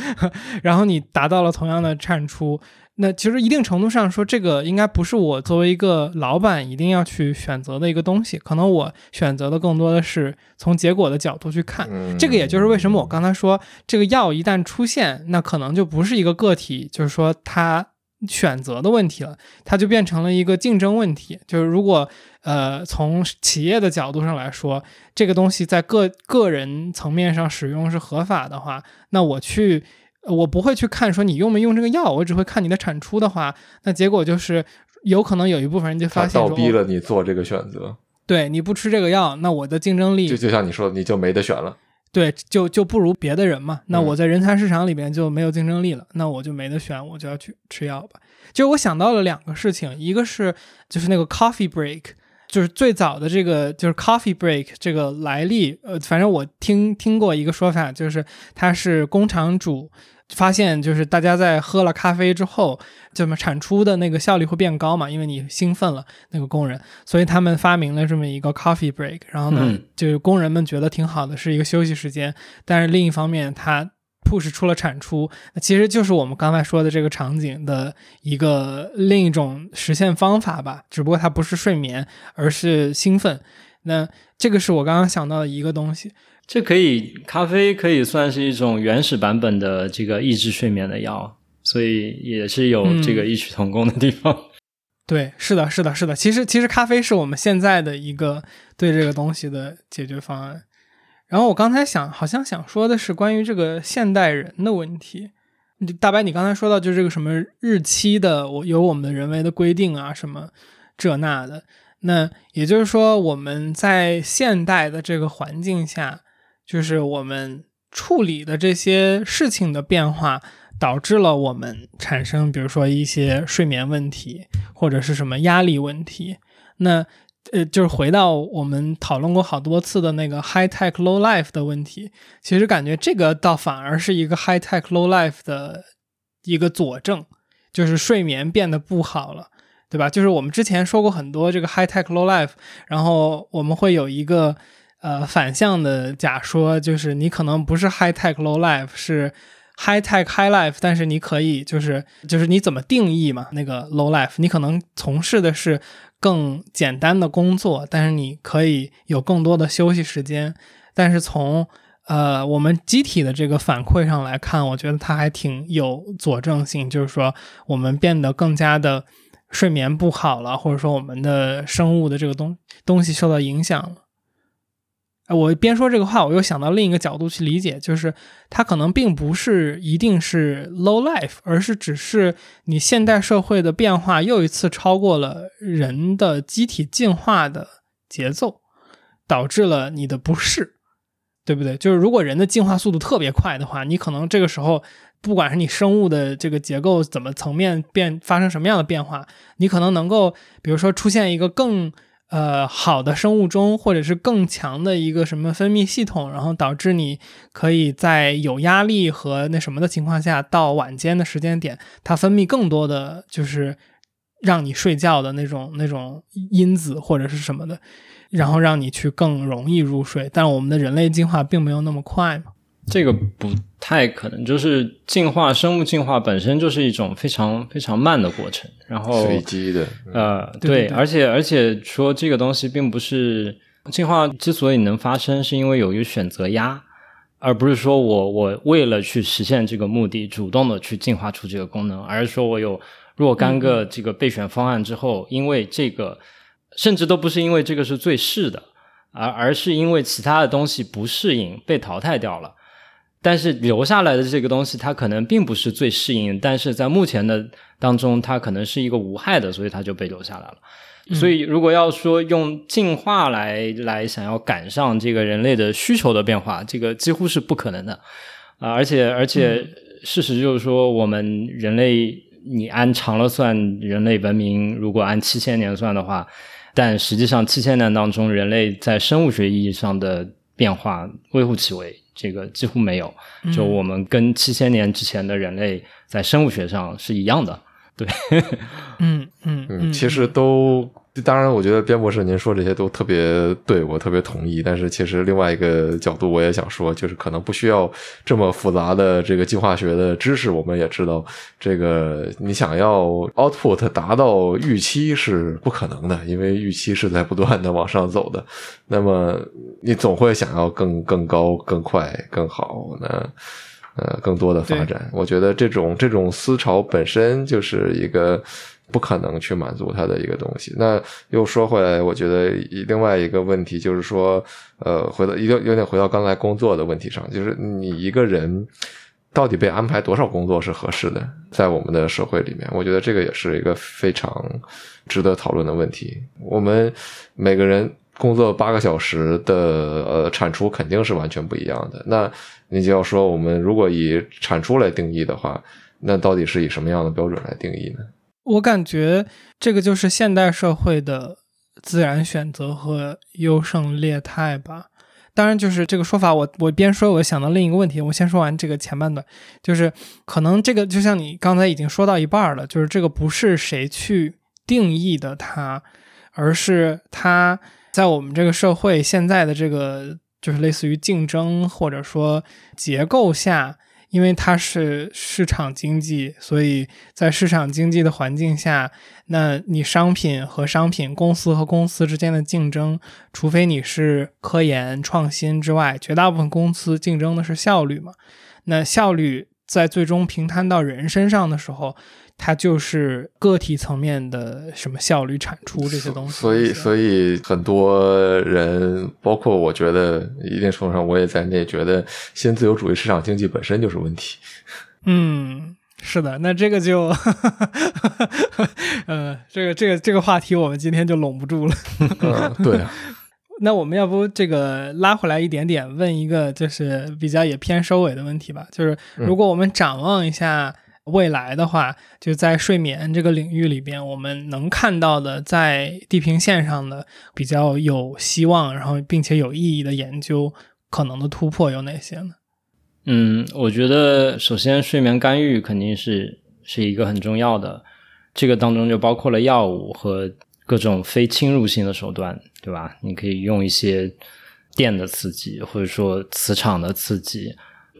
[SPEAKER 2] 然后你达到了同样的产出。那其实一定程度上说，这个应该不是我作为一个老板一定要去选择的一个东西。可能我选择的更多的是从结果的角度去看。这个也就是为什么我刚才说，这个药一旦出现，那可能就不是一个个体，就是说他选择的问题了，它就变成了一个竞争问题。就是如果呃从企业的角度上来说，这个东西在个个人层面上使用是合法的话，那我去。我不会去看说你用没用这个药，我只会看你的产出的话，那结果就是有可能有一部分人就发现
[SPEAKER 3] 倒逼了你做这个选择。
[SPEAKER 2] 对，你不吃这个药，那我的竞争力
[SPEAKER 3] 就就像你说，你就没得选了。
[SPEAKER 2] 对，就就不如别的人嘛。那我在人才市场里边就没有竞争力了，那我就没得选，我就要去吃药吧。就我想到了两个事情，一个是就是那个 coffee break。就是最早的这个就是 coffee break 这个来历，呃，反正我听听过一个说法，就是它是工厂主发现，就是大家在喝了咖啡之后，怎么产出的那个效率会变高嘛？因为你兴奋了那个工人，所以他们发明了这么一个 coffee break。然后呢，就是工人们觉得挺好的，是一个休息时间。但是另一方面，它 push 出了产出，那其实就是我们刚才说的这个场景的一个另一种实现方法吧。只不过它不是睡眠，而是兴奋。那这个是我刚刚想到的一个东西。
[SPEAKER 1] 这可以，咖啡可以算是一种原始版本的这个抑制睡眠的药，所以也是有这个异曲同工的地方。
[SPEAKER 2] 对，是的，是的，是的。其实，其实咖啡是我们现在的一个对这个东西的解决方案。然后我刚才想，好像想说的是关于这个现代人的问题。大白，你刚才说到就是这个什么日期的，我有我们的人为的规定啊，什么这那的。那也就是说，我们在现代的这个环境下，就是我们处理的这些事情的变化，导致了我们产生，比如说一些睡眠问题，或者是什么压力问题。那呃，就是回到我们讨论过好多次的那个 high tech low life 的问题，其实感觉这个倒反而是一个 high tech low life 的一个佐证，就是睡眠变得不好了，对吧？就是我们之前说过很多这个 high tech low life，然后我们会有一个呃反向的假说，就是你可能不是 high tech low life，是 high tech high life，但是你可以就是就是你怎么定义嘛？那个 low life，你可能从事的是更简单的工作，但是你可以有更多的休息时间。但是从呃我们机体的这个反馈上来看，我觉得它还挺有佐证性，就是说我们变得更加的。睡眠不好了，或者说我们的生物的这个东东西受到影响了。我边说这个话，我又想到另一个角度去理解，就是它可能并不是一定是 low life，而是只是你现代社会的变化又一次超过了人的机体进化的节奏，导致了你的不适，对不对？就是如果人的进化速度特别快的话，你可能这个时候。不管是你生物的这个结构怎么层面变发生什么样的变化，你可能能够，比如说出现一个更呃好的生物钟，或者是更强的一个什么分泌系统，然后导致你可以在有压力和那什么的情况下，到晚间的时间点，它分泌更多的就是让你睡觉的那种那种因子或者是什么的，然后让你去更容易入睡。但我们的人类进化并没有那么快嘛。
[SPEAKER 1] 这个不太可能，就是进化，生物进化本身就是一种非常非常慢的过程，然后
[SPEAKER 3] 随机的，
[SPEAKER 1] 呃，对，而且而且说这个东西并不是进化之所以能发生，是因为有一个选择压，而不是说我我为了去实现这个目的，主动的去进化出这个功能，而是说我有若干个这个备选方案之后，因为这个甚至都不是因为这个是最适的，而而是因为其他的东西不适应被淘汰掉了。但是留下来的这个东西，它可能并不是最适应，但是在目前的当中，它可能是一个无害的，所以它就被留下来了。所以，如果要说用进化来来想要赶上这个人类的需求的变化，这个几乎是不可能的啊！而且，而且事实就是说，我们人类，你按长了算，人类文明如果按七千年算的话，但实际上七千年当中，人类在生物学意义上的变化微乎其微。这个几乎没有，就我们跟七千年之前的人类在生物学上是一样的，对，
[SPEAKER 2] 嗯嗯嗯，
[SPEAKER 3] 其实都。当然，我觉得边博士您说这些都特别对我特别同意。但是，其实另外一个角度我也想说，就是可能不需要这么复杂的这个进化学的知识。我们也知道，这个你想要 output 达到预期是不可能的，因为预期是在不断的往上走的。那么，你总会想要更更高、更快、更好，那呃更多的发展。我觉得这种这种思潮本身就是一个。不可能去满足他的一个东西。那又说回来，我觉得另外一个问题就是说，呃，回到有有点回到刚才工作的问题上，就是你一个人到底被安排多少工作是合适的？在我们的社会里面，我觉得这个也是一个非常值得讨论的问题。我们每个人工作八个小时的呃产出肯定是完全不一样的。那你就要说，我们如果以产出来定义的话，那到底是以什么样的标准来定义呢？
[SPEAKER 2] 我感觉这个就是现代社会的自然选择和优胜劣汰吧。当然，就是这个说法，我我边说，我想到另一个问题。我先说完这个前半段，就是可能这个就像你刚才已经说到一半了，就是这个不是谁去定义的它，而是它在我们这个社会现在的这个就是类似于竞争或者说结构下。因为它是市场经济，所以在市场经济的环境下，那你商品和商品、公司和公司之间的竞争，除非你是科研创新之外，绝大部分公司竞争的是效率嘛？那效率在最终平摊到人身上的时候。它就是个体层面的什么效率产出这些东西，
[SPEAKER 3] 所以所以很多人，包括我觉得一定程度上我也在内，觉得新自由主义市场经济本身就是问题。
[SPEAKER 2] 嗯，是的，那这个就，呃，这个这个这个话题我们今天就拢不住了。
[SPEAKER 3] 嗯，对。
[SPEAKER 2] 那我们要不这个拉回来一点点，问一个就是比较也偏收尾的问题吧，就是如果我们展望一下。未来的话，就在睡眠这个领域里边，我们能看到的在地平线上的比较有希望，然后并且有意义的研究，可能的突破有哪些呢？
[SPEAKER 1] 嗯，我觉得首先睡眠干预肯定是是一个很重要的，这个当中就包括了药物和各种非侵入性的手段，对吧？你可以用一些电的刺激，或者说磁场的刺激，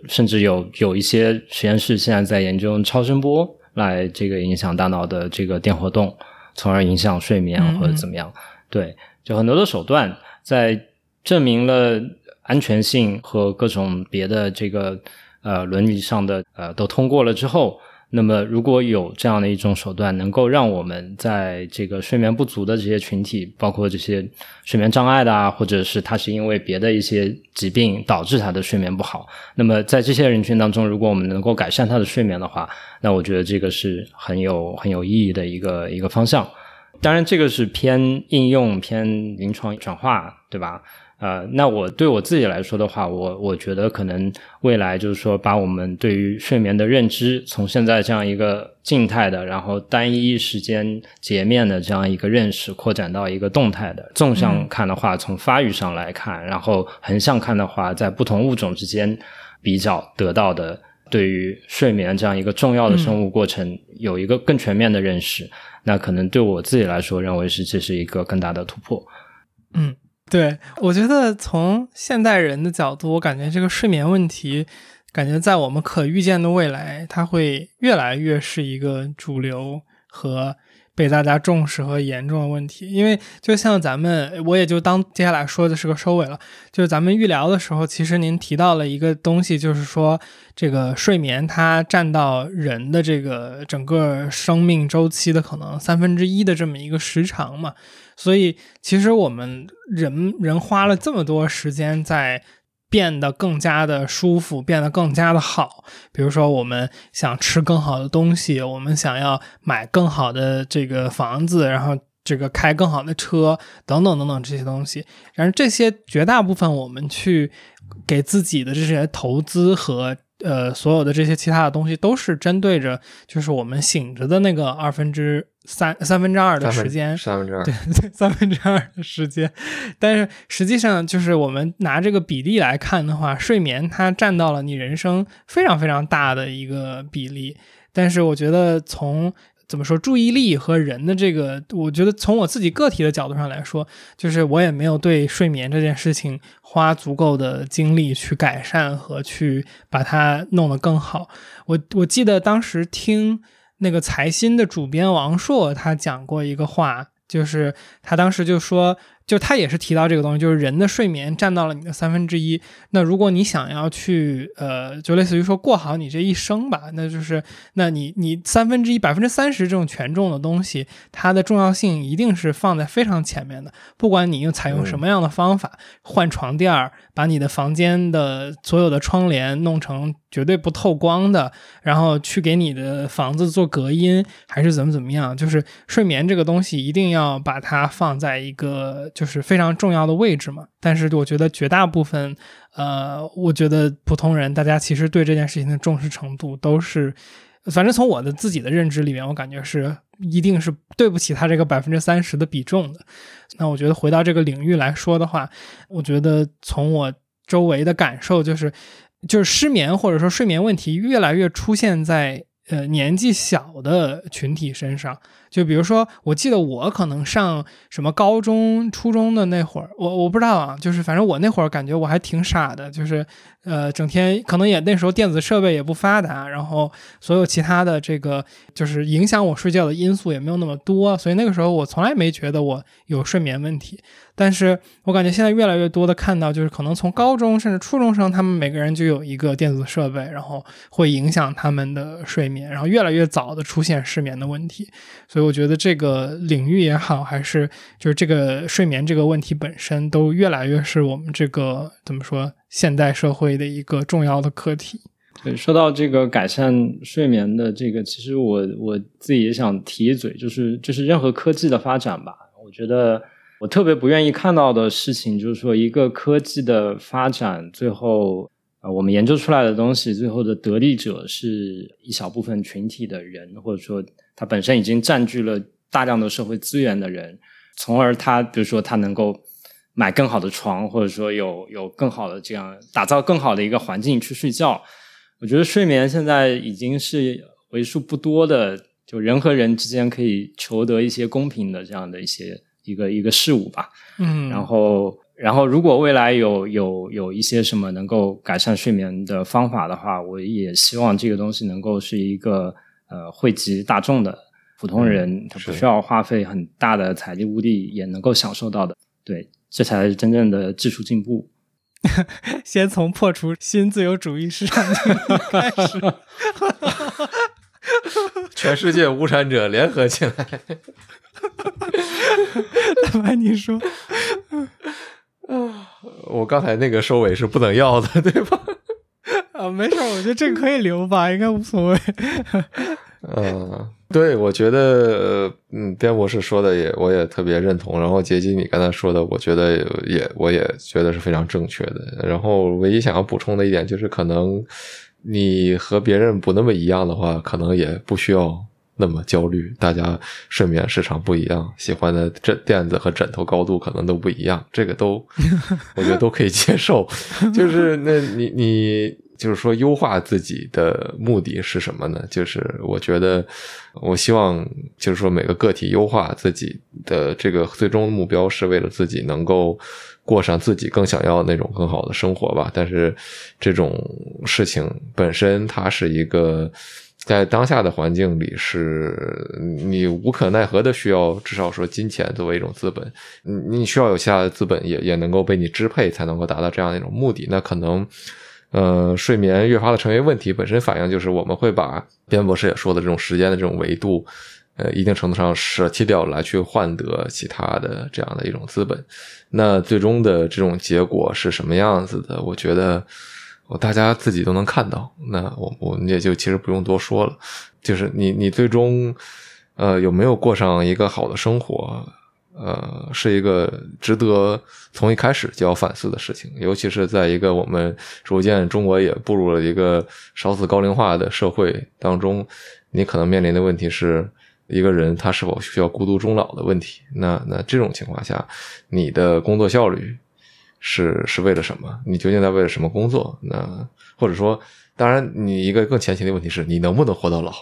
[SPEAKER 1] 甚至有有一些实验室现在在研究超声波来这个影响大脑的这个电活动，从而影响睡眠或者怎么样。对，就很多的手段在证明了安全性和各种别的这个呃伦理上的呃都通过了之后。那么，如果有这样的一种手段，能够让我们在这个睡眠不足的这些群体，包括这些睡眠障碍的啊，或者是他是因为别的一些疾病导致他的睡眠不好，那么在这些人群当中，如果我们能够改善他的睡眠的话，那我觉得这个是很有很有意义的一个一个方向。当然，这个是偏应用、偏临床转化，对吧？呃，那我对我自己来说的话，我我觉得可能未来就是说，把我们对于睡眠的认知，从现在这样一个静态的，然后单一时间截面的这样一个认识，扩展到一个动态的。纵向看的话，从发育上来看，然后横向看的话，在不同物种之间比较得到的，对于睡眠这样一个重要的生物过程，有一个更全面的认识。那可能对我自己来说，认为是这是一个更大的突破。
[SPEAKER 2] 嗯。对，我觉得从现代人的角度，我感觉这个睡眠问题，感觉在我们可预见的未来，它会越来越是一个主流和被大家重视和严重的问题。因为就像咱们，我也就当接下来说的是个收尾了。就是咱们预聊的时候，其实您提到了一个东西，就是说这个睡眠它占到人的这个整个生命周期的可能三分之一的这么一个时长嘛。所以，其实我们人人花了这么多时间在变得更加的舒服，变得更加的好。比如说，我们想吃更好的东西，我们想要买更好的这个房子，然后这个开更好的车，等等等等这些东西。然而这些绝大部分我们去给自己的这些投资和。呃，所有的这些其他的东西都是针对着，就是我们醒着的那个二分之三、三分之二的时间，
[SPEAKER 3] 三分之二，
[SPEAKER 2] 对对，三分之二的时间。但是实际上，就是我们拿这个比例来看的话，睡眠它占到了你人生非常非常大的一个比例。但是我觉得从怎么说注意力和人的这个，我觉得从我自己个体的角度上来说，就是我也没有对睡眠这件事情花足够的精力去改善和去把它弄得更好。我我记得当时听那个财新的主编王朔他讲过一个话，就是他当时就说。就他也是提到这个东西，就是人的睡眠占到了你的三分之一。那如果你想要去，呃，就类似于说过好你这一生吧，那就是，那你你三分之一百分之三十这种权重的东西，它的重要性一定是放在非常前面的。不管你用采用什么样的方法，换床垫儿，把你的房间的所有的窗帘弄成绝对不透光的，然后去给你的房子做隔音，还是怎么怎么样，就是睡眠这个东西一定要把它放在一个。就是非常重要的位置嘛，但是我觉得绝大部分，呃，我觉得普通人大家其实对这件事情的重视程度都是，反正从我的自己的认知里面，我感觉是一定是对不起他这个百分之三十的比重的。那我觉得回到这个领域来说的话，我觉得从我周围的感受就是，就是失眠或者说睡眠问题越来越出现在呃年纪小的群体身上。就比如说，我记得我可能上什么高中、初中的那会儿，我我不知道啊，就是反正我那会儿感觉我还挺傻的，就是呃，整天可能也那时候电子设备也不发达，然后所有其他的这个就是影响我睡觉的因素也没有那么多，所以那个时候我从来没觉得我有睡眠问题。但是我感觉现在越来越多的看到，就是可能从高中甚至初中生，他们每个人就有一个电子设备，然后会影响他们的睡眠，然后越来越早的出现失眠的问题。所以我觉得这个领域也好，还是就是这个睡眠这个问题本身，都越来越是我们这个怎么说现代社会的一个重要的课题。
[SPEAKER 1] 对，说到这个改善睡眠的这个，其实我我自己也想提一嘴，就是就是任何科技的发展吧，我觉得。我特别不愿意看到的事情，就是说一个科技的发展，最后啊，我们研究出来的东西，最后的得利者是一小部分群体的人，或者说他本身已经占据了大量的社会资源的人，从而他比如说他能够买更好的床，或者说有有更好的这样打造更好的一个环境去睡觉。我觉得睡眠现在已经是为数不多的。就人和人之间可以求得一些公平的这样的一些一个一个事物吧。
[SPEAKER 2] 嗯，
[SPEAKER 1] 然后，然后如果未来有有有一些什么能够改善睡眠的方法的话，我也希望这个东西能够是一个呃惠及大众的普通人，他不需要花费很大的财力物力也能够享受到的。对，这才是真正的技术进步。
[SPEAKER 2] 先从破除新自由主义市场开始。
[SPEAKER 3] 全世界无产者联合起来。
[SPEAKER 2] 大白，你说
[SPEAKER 3] 啊，我刚才那个收尾是不能要的，对吧？
[SPEAKER 2] 啊，没事，我觉得这个可以留吧，应该无所谓。
[SPEAKER 3] 嗯，对，我觉得，嗯，边博士说的也，我也特别认同。然后杰基，你刚才说的，我觉得也，我也觉得是非常正确的。然后，唯一想要补充的一点就是，可能。你和别人不那么一样的话，可能也不需要那么焦虑。大家睡眠时长不一样，喜欢的枕垫子和枕头高度可能都不一样，这个都 我觉得都可以接受。就是 那你你就是说优化自己的目的是什么呢？就是我觉得我希望就是说每个个体优化自己的这个最终目标是为了自己能够。过上自己更想要那种更好的生活吧，但是这种事情本身它是一个在当下的环境里是你无可奈何的需要，至少说金钱作为一种资本，你你需要有其他的资本也也能够被你支配，才能够达到这样一种目的。那可能呃睡眠越发的成为问题，本身反映就是我们会把边博士也说的这种时间的这种维度，呃一定程度上舍弃掉来去换得其他的这样的一种资本。那最终的这种结果是什么样子的？我觉得，我大家自己都能看到。那我我们也就其实不用多说了。就是你你最终，呃，有没有过上一个好的生活？呃，是一个值得从一开始就要反思的事情。尤其是在一个我们逐渐中国也步入了一个少子高龄化的社会当中，你可能面临的问题是。一个人他是否需要孤独终老的问题？那那这种情况下，你的工作效率是是为了什么？你究竟在为了什么工作？那或者说，当然，你一个更前提的问题是你能不能活到老？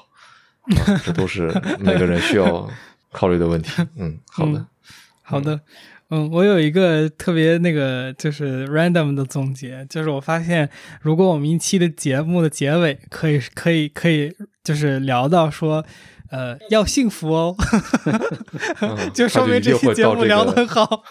[SPEAKER 3] 这都是 每个人需要考虑的问题。嗯，好的，
[SPEAKER 2] 好的，嗯，我有一个特别那个就是 random 的总结，就是我发现，如果我们一期的节目的结尾可以可以可以就是聊到说。呃，要幸福哦，就说明这期节目聊得很好。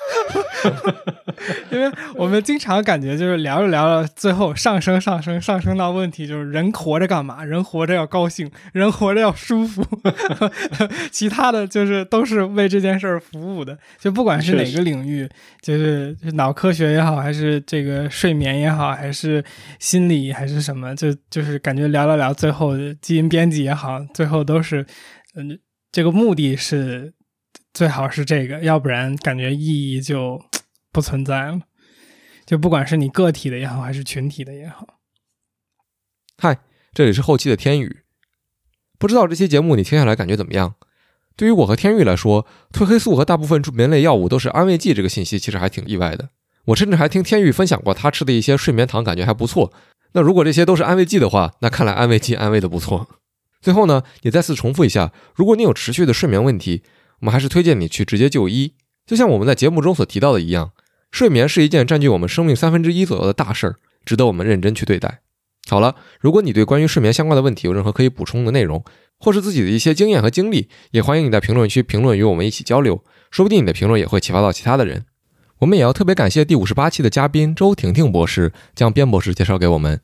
[SPEAKER 2] 因为我们经常感觉就是聊着聊着，最后上升上升上升到问题就是人活着干嘛？人活着要高兴，人活着要舒服，其他的就是都是为这件事儿服务的。就不管是哪个领域，就是脑科学也好，还是这个睡眠也好，还是心理还是什么，就就是感觉聊了聊，最后基因编辑也好，最后都是。嗯，这个目的是最好是这个，要不然感觉意义就不存在了。就不管是你个体的也好，还是群体的也好。
[SPEAKER 3] 嗨，这里是后期的天宇，不知道这期节目你听下来感觉怎么样？对于我和天宇来说，褪黑素和大部分助眠类药物都是安慰剂，这个信息其实还挺意外的。我甚至还听天宇分享过他吃的一些睡眠糖，感觉还不错。那如果这些都是安慰剂的话，那看来安慰剂安慰的不错。最后呢，也再次重复一下，如果你有持续的睡眠问题，我们还是推荐你去直接就医。就像我们在节目中所提到的一样，睡眠是一件占据我们生命三分之一左右的大事儿，值得我们认真去对待。好了，如果你对关于睡眠相关的问题有任何可以补充的内容，或是自己的一些经验和经历，也欢迎你在评论区评论与我们一起交流，说不定你的评论也会启发到其他的人。我们也要特别感谢第五十八期的嘉宾周婷婷博士将边博士介绍给我们。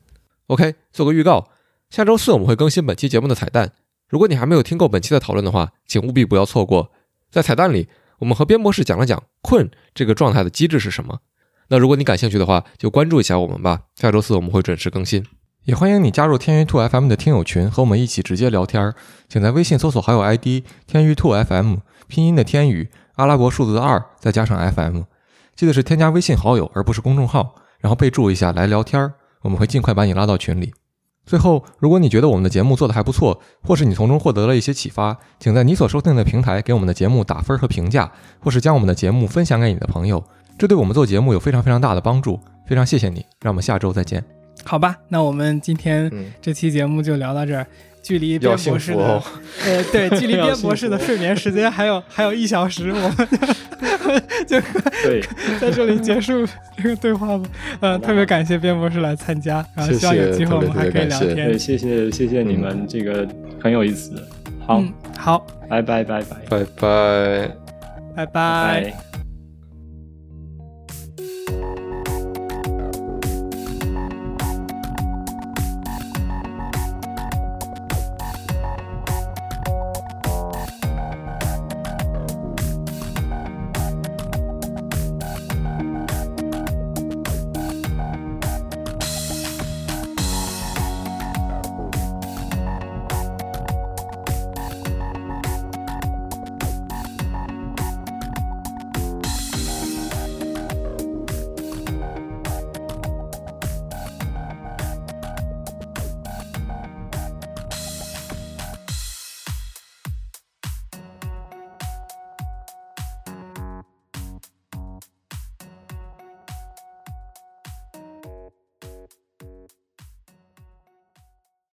[SPEAKER 3] OK，做个预告。下周四我们会更新本期节目的彩蛋。如果你还没有听够本期的讨论的话，请务必不要错过。在彩蛋里，我们和边博士讲了讲困这个状态的机制是什么。那如果你感兴趣的话，就关注一下我们吧。下周四我们会准时更新，也欢迎你加入天娱兔 FM 的听友群，和我们一起直接聊天。请在微信搜索好友 ID 天娱兔 FM，拼音的天宇，阿拉伯数字的二，再加上 FM。记得是添加微信好友，而不是公众号，然后备注一下来聊天，我们会尽快把你拉到群里。最后，如果你觉得我们的节目做得还不错，或是你从中获得了一些启发，请在你所收听的平台给我们的节目打分和评价，或是将我们的节目分享给你的朋友，这对我们做节目有非常非常大的帮助。非常谢谢你，让我们下周再见。
[SPEAKER 2] 好吧，那我们今天这期节目就聊到这儿。距离边博士的，呃，对，距离边博士的睡眠时间还有还有一小时，我们 就
[SPEAKER 1] 对。
[SPEAKER 2] 在这里结束这个对话吧。嗯，特别感谢边博士来参加，然后希望有机会我们还可以聊天。
[SPEAKER 1] 对，谢谢谢谢你们，这个很有意思。好，
[SPEAKER 2] 好，
[SPEAKER 1] 拜拜。拜拜。
[SPEAKER 3] 拜拜。
[SPEAKER 2] 拜拜。